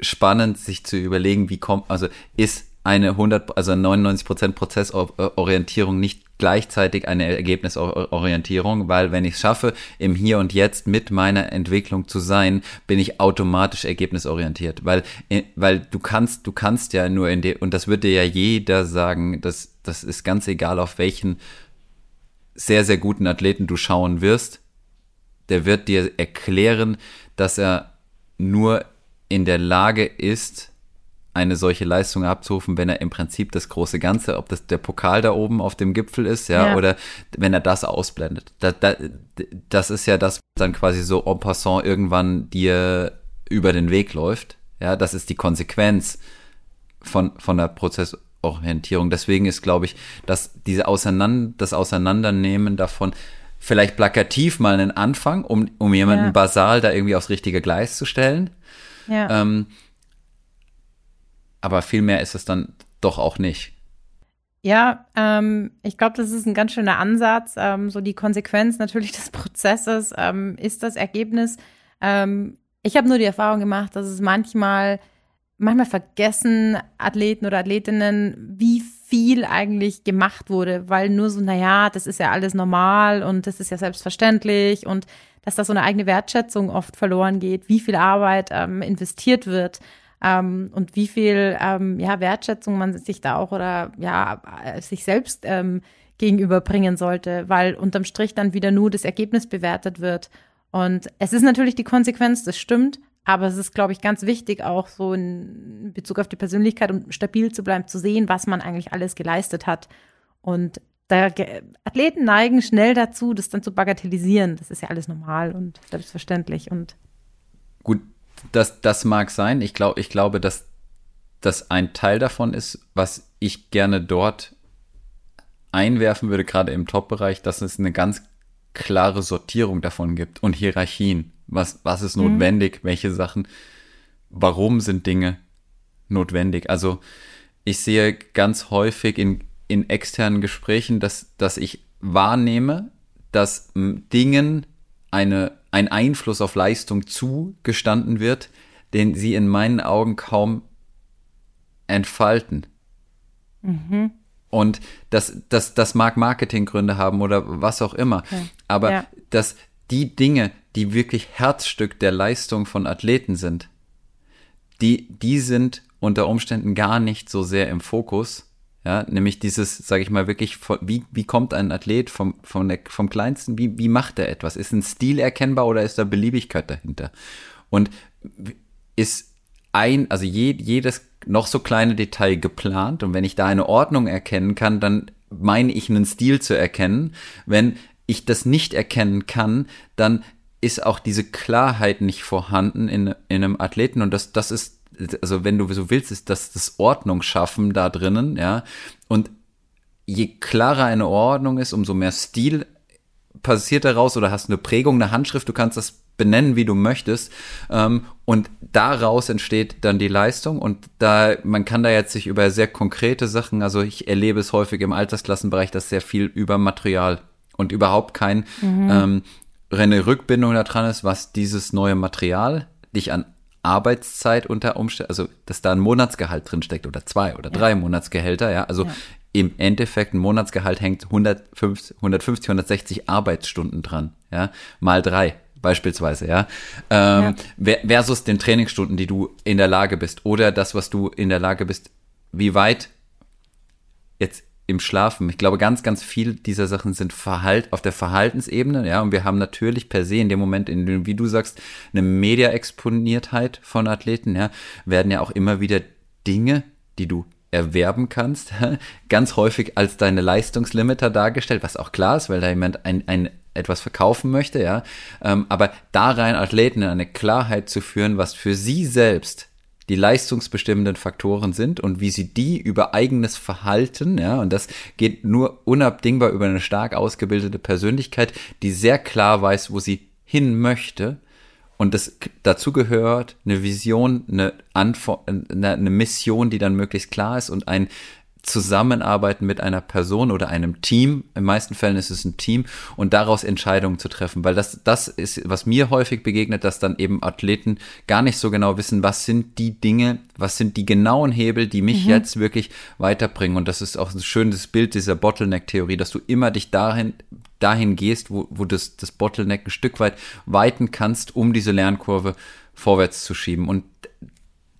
spannend, sich zu überlegen, wie kommt, also ist eine 100, also 99% Prozessorientierung nicht gleichzeitig eine Ergebnisorientierung, weil wenn ich es schaffe, im Hier und Jetzt mit meiner Entwicklung zu sein, bin ich automatisch ergebnisorientiert, weil, äh, weil du kannst, du kannst ja nur in der, und das wird dir ja jeder sagen, dass, das ist ganz egal, auf welchen sehr, sehr guten Athleten du schauen wirst, der wird dir erklären, dass er nur in der Lage ist, eine solche Leistung abzurufen, wenn er im Prinzip das große Ganze, ob das der Pokal da oben auf dem Gipfel ist, ja, ja. oder wenn er das ausblendet. Da, da, das ist ja das, was dann quasi so en passant irgendwann dir über den Weg läuft. Ja, das ist die Konsequenz von, von der Prozessorientierung. Deswegen ist, glaube ich, dass diese Auseinander, das Auseinandernehmen davon, vielleicht plakativ mal einen Anfang, um, um jemanden ja. basal da irgendwie aufs richtige Gleis zu stellen. Ja. Ähm, aber viel mehr ist es dann doch auch nicht. Ja, ähm, ich glaube, das ist ein ganz schöner Ansatz. Ähm, so die Konsequenz natürlich <laughs> des Prozesses ähm, ist das Ergebnis. Ähm, ich habe nur die Erfahrung gemacht, dass es manchmal, manchmal vergessen Athleten oder Athletinnen, wie viel eigentlich gemacht wurde, weil nur so, naja, das ist ja alles normal und das ist ja selbstverständlich und dass da so eine eigene Wertschätzung oft verloren geht, wie viel Arbeit ähm, investiert wird ähm, und wie viel ähm, ja, Wertschätzung man sich da auch oder ja, sich selbst ähm, gegenüberbringen sollte, weil unterm Strich dann wieder nur das Ergebnis bewertet wird. Und es ist natürlich die Konsequenz, das stimmt, aber es ist, glaube ich, ganz wichtig, auch so in Bezug auf die Persönlichkeit, um stabil zu bleiben, zu sehen, was man eigentlich alles geleistet hat. Und da Athleten neigen schnell dazu, das dann zu bagatellisieren. Das ist ja alles normal und selbstverständlich und gut, das, das mag sein. Ich glaube, ich glaube, dass das ein Teil davon ist, was ich gerne dort einwerfen würde, gerade im Top-Bereich, dass es eine ganz klare Sortierung davon gibt und Hierarchien. Was, was ist mhm. notwendig? Mhm. Welche Sachen? Warum sind Dinge notwendig? Also, ich sehe ganz häufig in in externen Gesprächen, dass, dass ich wahrnehme, dass Dingen eine, ein Einfluss auf Leistung zugestanden wird, den sie in meinen Augen kaum entfalten. Mhm. Und das, das, das mag Marketinggründe haben oder was auch immer. Okay. Aber ja. dass die Dinge, die wirklich Herzstück der Leistung von Athleten sind, die, die sind unter Umständen gar nicht so sehr im Fokus. Ja, nämlich dieses, sage ich mal, wirklich, wie, wie kommt ein Athlet vom, vom, vom Kleinsten, wie, wie macht er etwas? Ist ein Stil erkennbar oder ist da Beliebigkeit dahinter? Und ist ein, also je, jedes noch so kleine Detail geplant und wenn ich da eine Ordnung erkennen kann, dann meine ich einen Stil zu erkennen. Wenn ich das nicht erkennen kann, dann ist auch diese Klarheit nicht vorhanden in, in einem Athleten und das, das ist also wenn du so willst, ist das das Ordnung schaffen da drinnen, ja. Und je klarer eine Ordnung ist, umso mehr Stil passiert daraus oder hast eine Prägung, eine Handschrift, du kannst das benennen, wie du möchtest. Ähm, und daraus entsteht dann die Leistung. Und da, man kann da jetzt sich über sehr konkrete Sachen, also ich erlebe es häufig im Altersklassenbereich, dass sehr viel über Material und überhaupt kein mhm. ähm, eine Rückbindung da dran ist, was dieses neue Material dich an Arbeitszeit unter Umständen, also dass da ein Monatsgehalt drin steckt oder zwei oder drei ja. Monatsgehälter, ja, also ja. im Endeffekt ein Monatsgehalt hängt 150, 150, 160 Arbeitsstunden dran, ja, mal drei beispielsweise, ja, ähm, ja. versus den Trainingsstunden, die du in der Lage bist oder das, was du in der Lage bist, wie weit jetzt im Schlafen. Ich glaube, ganz, ganz viel dieser Sachen sind Verhalt, auf der Verhaltensebene, ja, und wir haben natürlich per se in dem Moment, in dem, wie du sagst, eine Media-Exponiertheit von Athleten, ja, werden ja auch immer wieder Dinge, die du erwerben kannst, <laughs> ganz häufig als deine Leistungslimiter dargestellt, was auch klar ist, weil da jemand ein, ein etwas verkaufen möchte, ja, ähm, aber da rein Athleten in eine Klarheit zu führen, was für sie selbst die leistungsbestimmenden Faktoren sind und wie sie die über eigenes Verhalten, ja, und das geht nur unabdingbar über eine stark ausgebildete Persönlichkeit, die sehr klar weiß, wo sie hin möchte. Und das dazu gehört eine Vision, eine, Antwort, eine Mission, die dann möglichst klar ist und ein zusammenarbeiten mit einer Person oder einem Team. In meisten Fällen ist es ein Team und daraus Entscheidungen zu treffen, weil das, das ist, was mir häufig begegnet, dass dann eben Athleten gar nicht so genau wissen, was sind die Dinge, was sind die genauen Hebel, die mich mhm. jetzt wirklich weiterbringen. Und das ist auch ein schönes Bild dieser Bottleneck-Theorie, dass du immer dich dahin, dahin gehst, wo, wo das, das Bottleneck ein Stück weit weiten kannst, um diese Lernkurve vorwärts zu schieben. Und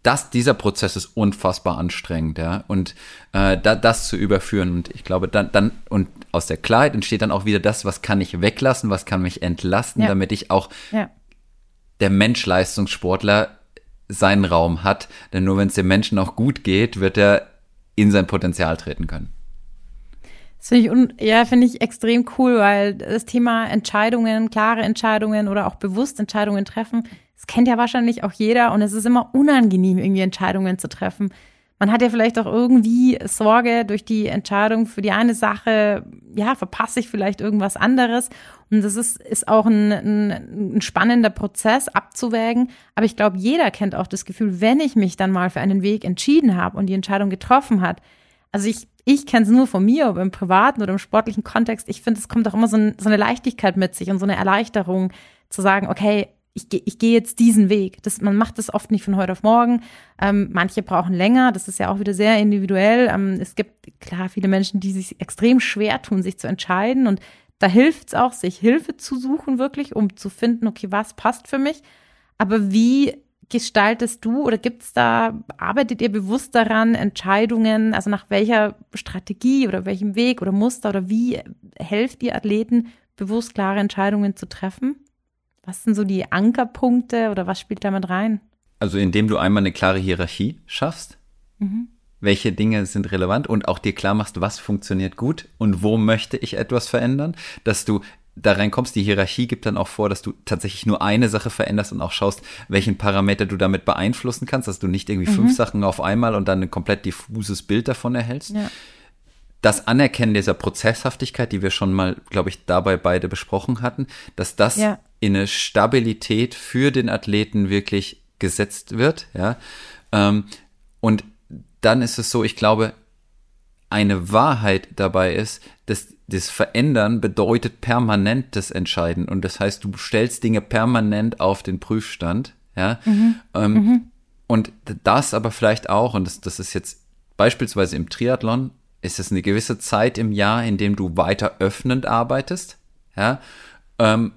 das, dieser Prozess ist unfassbar anstrengend, ja. Und äh, da, das zu überführen. Und ich glaube, dann, dann, und aus der Klarheit entsteht dann auch wieder das, was kann ich weglassen, was kann mich entlasten, ja. damit ich auch ja. der Mensch Leistungssportler seinen Raum hat. Denn nur wenn es dem Menschen auch gut geht, wird er in sein Potenzial treten können. Das finde ich, ja, finde ich extrem cool, weil das Thema Entscheidungen, klare Entscheidungen oder auch bewusst Entscheidungen treffen, das kennt ja wahrscheinlich auch jeder und es ist immer unangenehm, irgendwie Entscheidungen zu treffen. Man hat ja vielleicht auch irgendwie Sorge durch die Entscheidung für die eine Sache, ja, verpasse ich vielleicht irgendwas anderes. Und das ist, ist auch ein, ein, ein spannender Prozess abzuwägen. Aber ich glaube, jeder kennt auch das Gefühl, wenn ich mich dann mal für einen Weg entschieden habe und die Entscheidung getroffen hat. Also ich, ich kenne es nur von mir, ob im privaten oder im sportlichen Kontext. Ich finde, es kommt auch immer so, ein, so eine Leichtigkeit mit sich und so eine Erleichterung zu sagen, okay, ich, ich gehe jetzt diesen Weg. Das, man macht das oft nicht von heute auf morgen. Ähm, manche brauchen länger. Das ist ja auch wieder sehr individuell. Ähm, es gibt klar viele Menschen, die sich extrem schwer tun, sich zu entscheiden. Und da hilft es auch, sich Hilfe zu suchen, wirklich, um zu finden, okay, was passt für mich. Aber wie gestaltest du oder gibt es da, arbeitet ihr bewusst daran, Entscheidungen, also nach welcher Strategie oder welchem Weg oder Muster oder wie helft ihr Athleten, bewusst klare Entscheidungen zu treffen? Was sind so die Ankerpunkte oder was spielt damit rein? Also indem du einmal eine klare Hierarchie schaffst, mhm. welche Dinge sind relevant und auch dir klar machst, was funktioniert gut und wo möchte ich etwas verändern, dass du da reinkommst, die Hierarchie gibt dann auch vor, dass du tatsächlich nur eine Sache veränderst und auch schaust, welchen Parameter du damit beeinflussen kannst, dass du nicht irgendwie mhm. fünf Sachen auf einmal und dann ein komplett diffuses Bild davon erhältst. Ja das Anerkennen dieser Prozesshaftigkeit, die wir schon mal, glaube ich, dabei beide besprochen hatten, dass das ja. in eine Stabilität für den Athleten wirklich gesetzt wird, ja. Ähm, und dann ist es so, ich glaube, eine Wahrheit dabei ist, dass das Verändern bedeutet permanentes Entscheiden. Und das heißt, du stellst Dinge permanent auf den Prüfstand, ja. Mhm. Ähm, mhm. Und das aber vielleicht auch, und das, das ist jetzt beispielsweise im Triathlon ist es eine gewisse Zeit im Jahr, in dem du weiter öffnend arbeitest, ja, ähm,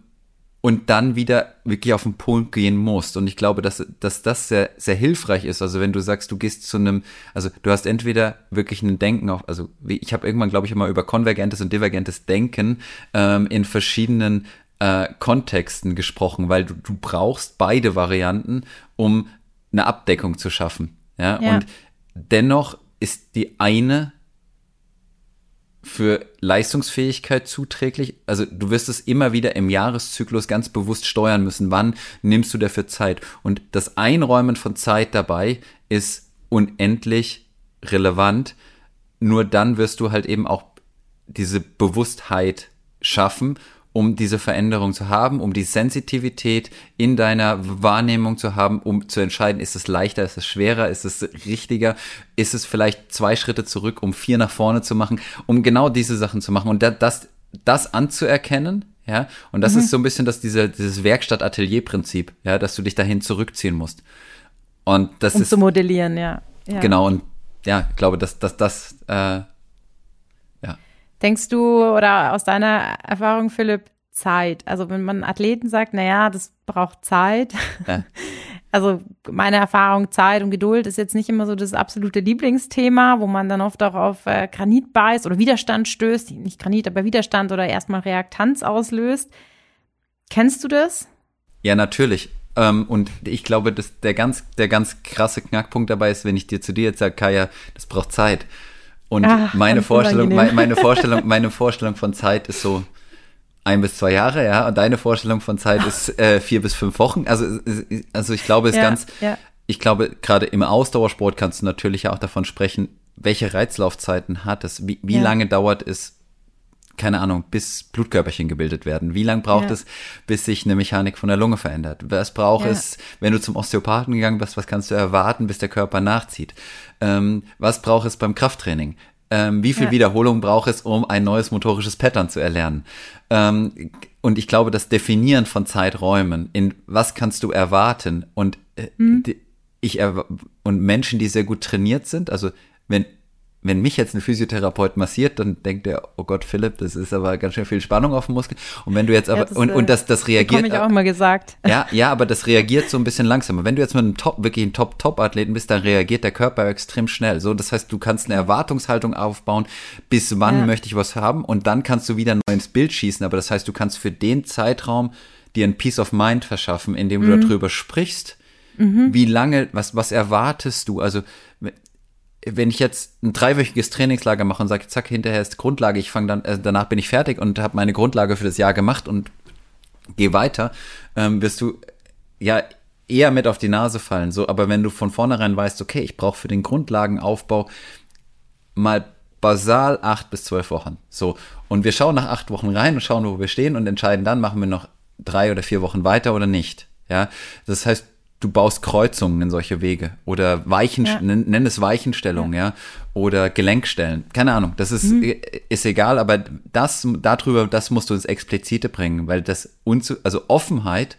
und dann wieder wirklich auf den Punkt gehen musst. Und ich glaube, dass, dass das sehr, sehr hilfreich ist. Also wenn du sagst, du gehst zu einem, also du hast entweder wirklich ein Denken auf, also ich habe irgendwann, glaube ich, immer über konvergentes und divergentes Denken ähm, in verschiedenen äh, Kontexten gesprochen, weil du, du brauchst beide Varianten, um eine Abdeckung zu schaffen. Ja, ja. und dennoch ist die eine für Leistungsfähigkeit zuträglich? Also du wirst es immer wieder im Jahreszyklus ganz bewusst steuern müssen. Wann nimmst du dafür Zeit? Und das Einräumen von Zeit dabei ist unendlich relevant. Nur dann wirst du halt eben auch diese Bewusstheit schaffen um diese Veränderung zu haben, um die Sensitivität in deiner Wahrnehmung zu haben, um zu entscheiden, ist es leichter, ist es schwerer, ist es richtiger, ist es vielleicht zwei Schritte zurück, um vier nach vorne zu machen, um genau diese Sachen zu machen und das, das anzuerkennen, ja, und das mhm. ist so ein bisschen das, diese, dieses Werkstatt-Atelier-Prinzip, ja, dass du dich dahin zurückziehen musst. Und das um ist. zu modellieren, ja. ja. Genau, und ja, ich glaube, dass, dass das äh, Denkst du oder aus deiner Erfahrung, Philipp, Zeit? Also wenn man Athleten sagt, na ja, das braucht Zeit. Ja. <laughs> Also meine Erfahrung, Zeit und Geduld ist jetzt nicht immer so das absolute Lieblingsthema, wo man dann oft auch auf äh, Granit beißt oder Widerstand stößt, nicht Granit, aber Widerstand oder erstmal Reaktanz auslöst. Kennst du das? Ja, natürlich. Ähm, und ich glaube, dass der ganz, der ganz krasse Knackpunkt dabei ist, wenn ich dir zu dir jetzt sage, Kaya, das braucht Zeit. Und Ach, meine Vorstellung, meine, meine Vorstellung, meine Vorstellung von Zeit ist so ein bis zwei Jahre, ja. Und deine Vorstellung von Zeit ist <laughs> äh, vier bis fünf Wochen. Also, also ich glaube, es ja, ganz, ja. ich glaube, gerade im Ausdauersport kannst du natürlich auch davon sprechen, welche Reizlaufzeiten hat es, wie, wie ja. lange dauert es, keine Ahnung, bis Blutkörperchen gebildet werden? Wie lange braucht ja. es, bis sich eine Mechanik von der Lunge verändert? Was braucht ja. es, wenn du zum Osteopathen gegangen bist, was kannst du erwarten, bis der Körper nachzieht? Ähm, was braucht es beim Krafttraining? Ähm, wie viel ja. Wiederholung braucht es, um ein neues motorisches Pattern zu erlernen? Ähm, und ich glaube, das Definieren von Zeiträumen, in was kannst du erwarten und äh, mhm. ich und Menschen, die sehr gut trainiert sind, also wenn wenn mich jetzt ein Physiotherapeut massiert, dann denkt er, oh Gott, Philipp, das ist aber ganz schön viel Spannung auf dem Muskel. Und wenn du jetzt aber, ja, das, und, und das, das reagiert. Das ich auch immer gesagt. Ja, ja, aber das reagiert so ein bisschen langsamer. Wenn du jetzt mit einem Top, wirklich ein Top-Top-Athleten bist, dann reagiert der Körper extrem schnell. So, das heißt, du kannst eine Erwartungshaltung aufbauen, bis wann ja. möchte ich was haben und dann kannst du wieder neu ins Bild schießen. Aber das heißt, du kannst für den Zeitraum dir ein Peace of Mind verschaffen, indem du mhm. darüber sprichst. Mhm. Wie lange, was, was erwartest du? Also, wenn ich jetzt ein dreiwöchiges Trainingslager mache und sage, zack, hinterher ist Grundlage, ich fange dann, äh, danach bin ich fertig und habe meine Grundlage für das Jahr gemacht und gehe weiter, ähm, wirst du ja eher mit auf die Nase fallen. So, aber wenn du von vornherein weißt, okay, ich brauche für den Grundlagenaufbau mal basal acht bis zwölf Wochen. So, und wir schauen nach acht Wochen rein und schauen, wo wir stehen und entscheiden dann, machen wir noch drei oder vier Wochen weiter oder nicht. Ja, das heißt, du baust Kreuzungen in solche Wege oder Weichen, ja. nenn, es Weichenstellung, ja. ja. oder Gelenkstellen. Keine Ahnung, das ist, mhm. ist egal, aber das, darüber, das musst du ins Explizite bringen, weil das, unzu, also Offenheit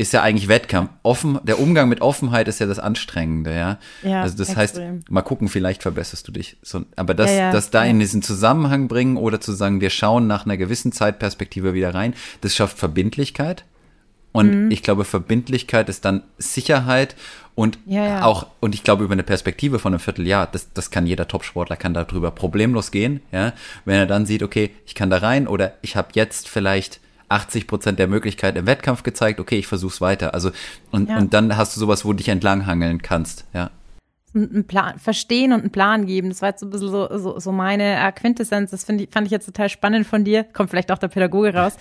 ist ja eigentlich Wettkampf. Offen, der Umgang mit Offenheit ist ja das Anstrengende, ja. ja also das extrem. heißt, mal gucken, vielleicht verbesserst du dich. So, aber das, ja, ja, das da in diesen Zusammenhang bringen oder zu sagen, wir schauen nach einer gewissen Zeitperspektive wieder rein, das schafft Verbindlichkeit. Und mhm. ich glaube, Verbindlichkeit ist dann Sicherheit und ja, ja. auch, und ich glaube, über eine Perspektive von einem Vierteljahr, das, das kann jeder Topsportler, kann darüber problemlos gehen, ja. Wenn er dann sieht, okay, ich kann da rein oder ich habe jetzt vielleicht 80 Prozent der Möglichkeit im Wettkampf gezeigt, okay, ich versuch's weiter. Also, und, ja. und dann hast du sowas, wo du dich entlanghangeln kannst, ja. Ein Plan, verstehen und einen Plan geben. Das war jetzt so ein bisschen so, so, so meine Quintessenz. Das ich, fand ich jetzt total spannend von dir. Kommt vielleicht auch der Pädagoge raus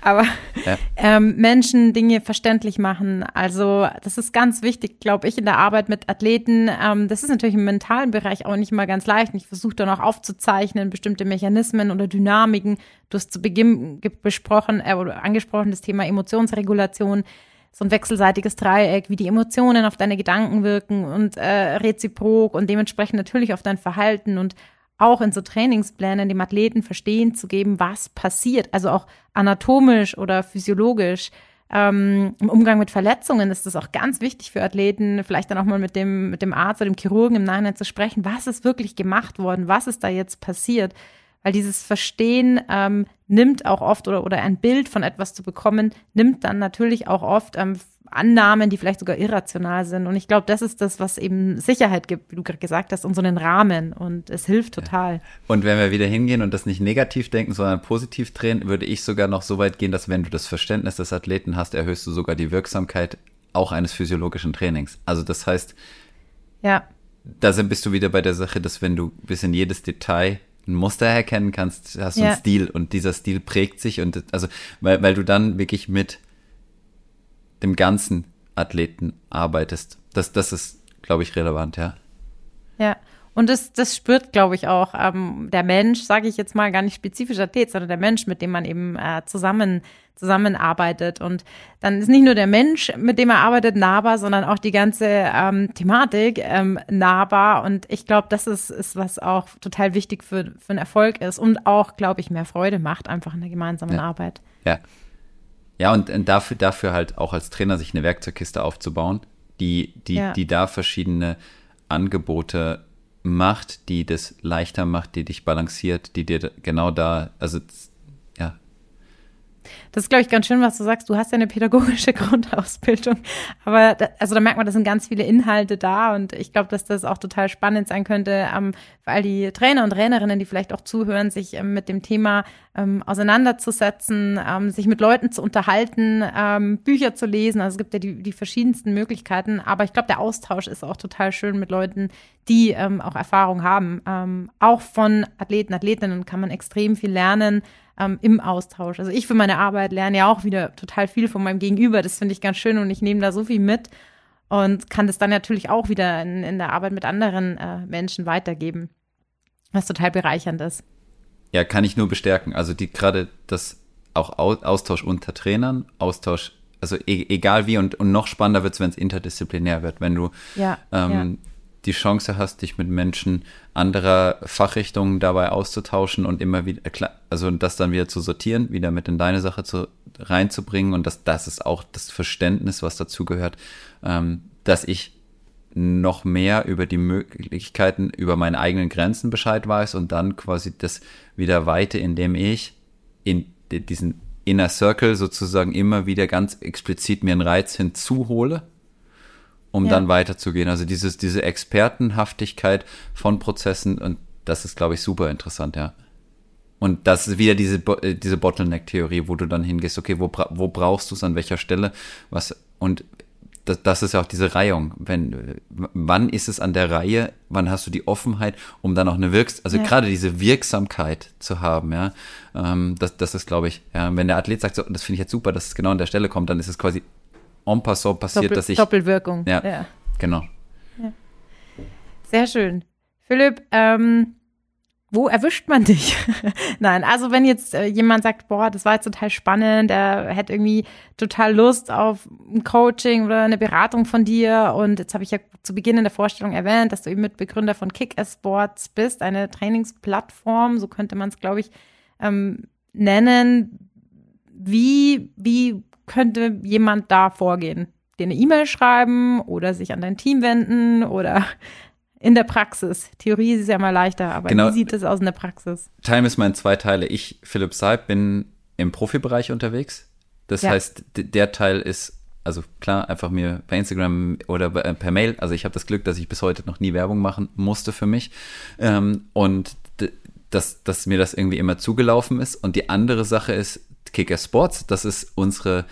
aber ja. ähm, Menschen Dinge verständlich machen. Also das ist ganz wichtig, glaube ich, in der Arbeit mit Athleten. Ähm, das ist natürlich im mentalen Bereich auch nicht mal ganz leicht. Ich versuche dann auch aufzuzeichnen, bestimmte Mechanismen oder Dynamiken. Du hast zu Beginn besprochen äh, oder angesprochen, das Thema Emotionsregulation so ein wechselseitiges Dreieck, wie die Emotionen auf deine Gedanken wirken und äh, reziprok und dementsprechend natürlich auf dein Verhalten und auch in so Trainingsplänen dem Athleten verstehen zu geben, was passiert, also auch anatomisch oder physiologisch. Ähm, Im Umgang mit Verletzungen ist das auch ganz wichtig für Athleten, vielleicht dann auch mal mit dem, mit dem Arzt oder dem Chirurgen im Nachhinein zu sprechen, was ist wirklich gemacht worden, was ist da jetzt passiert. Weil dieses Verstehen ähm, nimmt auch oft oder, oder ein Bild von etwas zu bekommen, nimmt dann natürlich auch oft ähm, Annahmen, die vielleicht sogar irrational sind. Und ich glaube, das ist das, was eben Sicherheit gibt, wie du gerade gesagt hast, und so einen Rahmen. Und es hilft total. Und wenn wir wieder hingehen und das nicht negativ denken, sondern positiv drehen, würde ich sogar noch so weit gehen, dass wenn du das Verständnis des Athleten hast, erhöhst du sogar die Wirksamkeit auch eines physiologischen Trainings. Also das heißt, ja. da bist du wieder bei der Sache, dass wenn du bis in jedes Detail ein Muster erkennen kannst, hast du ja. einen Stil und dieser Stil prägt sich und also, weil, weil du dann wirklich mit dem ganzen Athleten arbeitest. Das, das ist, glaube ich, relevant, ja. Ja. Und das, das spürt, glaube ich, auch ähm, der Mensch, sage ich jetzt mal, gar nicht spezifisch Athlet, sondern der Mensch, mit dem man eben äh, zusammen zusammenarbeitet. Und dann ist nicht nur der Mensch, mit dem er arbeitet, nahbar, sondern auch die ganze ähm, Thematik ähm, nahbar. Und ich glaube, das ist, ist, was auch total wichtig für, für einen Erfolg ist und auch, glaube ich, mehr Freude macht einfach in der gemeinsamen ja. Arbeit. Ja. Ja, und, und dafür, dafür halt auch als Trainer sich eine Werkzeugkiste aufzubauen, die, die, ja. die da verschiedene Angebote macht, die das leichter macht, die dich balanciert, die dir genau da, also das ist, glaube ich, ganz schön, was du sagst. Du hast ja eine pädagogische <laughs> Grundausbildung. Aber da, also da merkt man, da sind ganz viele Inhalte da. Und ich glaube, dass das auch total spannend sein könnte, ähm, für all die Trainer und Trainerinnen, die vielleicht auch zuhören, sich ähm, mit dem Thema ähm, auseinanderzusetzen, ähm, sich mit Leuten zu unterhalten, ähm, Bücher zu lesen. Also es gibt ja die, die verschiedensten Möglichkeiten. Aber ich glaube, der Austausch ist auch total schön mit Leuten, die ähm, auch Erfahrung haben. Ähm, auch von Athleten, Athletinnen kann man extrem viel lernen ähm, im Austausch. Also ich für meine Arbeit lerne ja auch wieder total viel von meinem Gegenüber. Das finde ich ganz schön und ich nehme da so viel mit und kann das dann natürlich auch wieder in, in der Arbeit mit anderen äh, Menschen weitergeben, was total bereichernd ist. Ja, kann ich nur bestärken. Also die gerade das auch Austausch unter Trainern, Austausch, also e egal wie und, und noch spannender wird es, wenn es interdisziplinär wird, wenn du ja, ähm, ja die Chance hast, dich mit Menschen anderer Fachrichtungen dabei auszutauschen und immer wieder, also das dann wieder zu sortieren, wieder mit in deine Sache zu, reinzubringen. Und das, das ist auch das Verständnis, was dazugehört, ähm, dass ich noch mehr über die Möglichkeiten, über meine eigenen Grenzen Bescheid weiß und dann quasi das wieder weite, indem ich in diesen Inner Circle sozusagen immer wieder ganz explizit mir einen Reiz hinzuhole um ja. dann weiterzugehen. Also dieses, diese Expertenhaftigkeit von Prozessen und das ist, glaube ich, super interessant, ja. Und das ist wieder diese, äh, diese Bottleneck-Theorie, wo du dann hingehst, okay, wo, wo brauchst du es, an welcher Stelle, was, und das, das ist ja auch diese Reihung. Wenn, wann ist es an der Reihe, wann hast du die Offenheit, um dann auch eine Wirks, also ja. gerade diese Wirksamkeit zu haben, ja. Ähm, das, das ist, glaube ich, ja, wenn der Athlet sagt, so, das finde ich jetzt super, dass es genau an der Stelle kommt, dann ist es quasi en passant passiert, Doppel, dass ich. Doppelwirkung. Ja, ja. genau. Ja. Sehr schön. Philipp, ähm, wo erwischt man dich? <laughs> Nein, also wenn jetzt äh, jemand sagt, boah, das war jetzt total spannend, er hätte irgendwie total Lust auf ein Coaching oder eine Beratung von dir und jetzt habe ich ja zu Beginn in der Vorstellung erwähnt, dass du eben Mitbegründer von Kick Sports bist, eine Trainingsplattform, so könnte man es, glaube ich, ähm, nennen. Wie, wie könnte jemand da vorgehen? Dir eine E-Mail schreiben oder sich an dein Team wenden oder in der Praxis. Theorie ist ja mal leichter, aber genau. wie sieht es aus in der Praxis? Time ist mein zwei Teile. Ich, Philipp Seib, bin im Profibereich unterwegs. Das ja. heißt, der Teil ist, also klar, einfach mir bei Instagram oder per Mail. Also ich habe das Glück, dass ich bis heute noch nie Werbung machen musste für mich. Ähm, und dass, dass mir das irgendwie immer zugelaufen ist. Und die andere Sache ist, Kicker Sports. Das ist unsere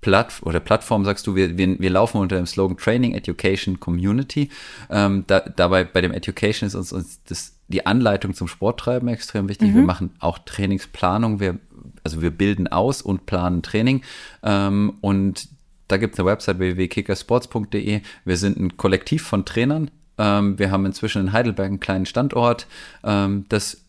Platt oder Plattform, sagst du, wir, wir, wir laufen unter dem Slogan Training, Education, Community. Ähm, da, dabei bei dem Education ist uns, uns das, die Anleitung zum Sporttreiben extrem wichtig. Mhm. Wir machen auch Trainingsplanung, wir, also wir bilden aus und planen Training. Ähm, und da gibt es eine Website www.kickersports.de. Wir sind ein Kollektiv von Trainern. Ähm, wir haben inzwischen in Heidelberg einen kleinen Standort. Ähm, das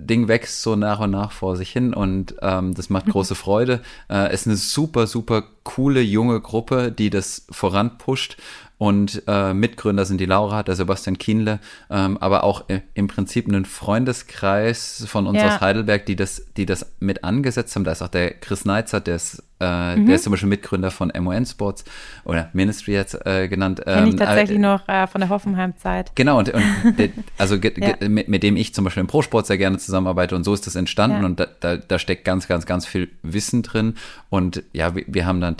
Ding wächst so nach und nach vor sich hin und ähm, das macht große Freude. Äh, ist eine super, super coole junge Gruppe, die das voranpusht. Und äh, Mitgründer sind die Laura, der Sebastian Kienle, ähm, aber auch äh, im Prinzip einen Freundeskreis von uns Ja. aus Heidelberg, die das, die das mit angesetzt haben. Da ist auch der Chris Neitzer, der ist, äh, Mhm. der ist zum Beispiel Mitgründer von MON Sports oder Ministry jetzt äh, genannt. Kenne ich Ähm, tatsächlich äh, noch äh, von der Hoffenheim-Zeit. Genau, und, und <laughs> also Ja. mit, mit dem ich zum Beispiel im Pro-Sport sehr gerne zusammenarbeite und so ist das entstanden Ja. und da, da, da steckt ganz, ganz, ganz viel Wissen drin und ja, wir, wir haben dann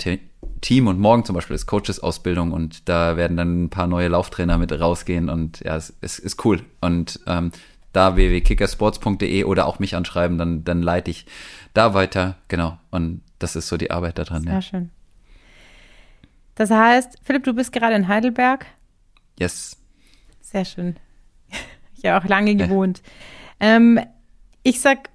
Team und morgen zum Beispiel ist Coaches-Ausbildung und da werden dann ein paar neue Lauftrainer mit rausgehen und ja, es, es ist cool und ähm, da www.kickersports.de oder auch mich anschreiben, dann, dann leite ich da weiter, genau und das ist so die Arbeit da dran, Sehr ja. schön. Das heißt, Philipp, du bist gerade in Heidelberg. Yes. Sehr schön. <laughs> Ich habe auch lange gewohnt. Ähm, ich sag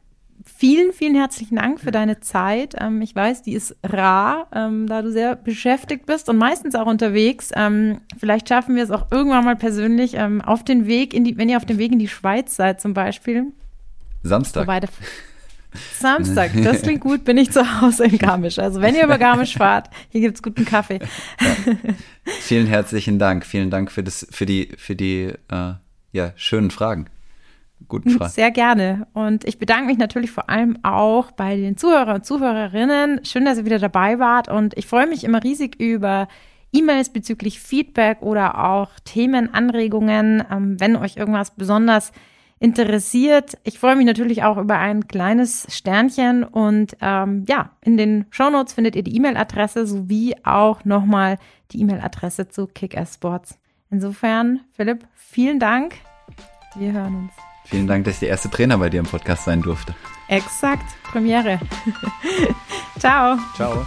vielen, vielen herzlichen Dank für deine Zeit. Ähm, ich weiß, die ist rar, ähm, da du sehr beschäftigt bist und meistens auch unterwegs. Ähm, vielleicht schaffen wir es auch irgendwann mal persönlich ähm, auf den Weg in die, wenn ihr auf dem Weg in die Schweiz seid zum Beispiel. Samstag. Wobei <laughs> Samstag, das klingt gut, bin ich zu Hause in Garmisch. Also wenn ihr über Garmisch <laughs> fahrt, hier gibt's guten Kaffee. Vielen herzlichen Dank. Vielen Dank für das, für die, für die äh, ja, schönen Fragen. Guten Fragen. Sehr gerne. Und ich bedanke mich natürlich vor allem auch bei den Zuhörer und Zuhörerinnen. Schön, dass ihr wieder dabei wart. Und ich freue mich immer riesig über E-Mails bezüglich Feedback oder auch Themenanregungen, ähm, wenn euch irgendwas besonders interessiert. Ich freue mich natürlich auch über ein kleines Sternchen und ähm, ja, in den Shownotes findet ihr die E-Mail-Adresse sowie auch nochmal die E-Mail-Adresse zu Kick Sports. Insofern, Philipp, vielen Dank. Wir hören uns. Vielen Dank, dass ich der erste Trainer bei dir im Podcast sein durfte. Exakt, Premiere. <laughs> Ciao. Ciao.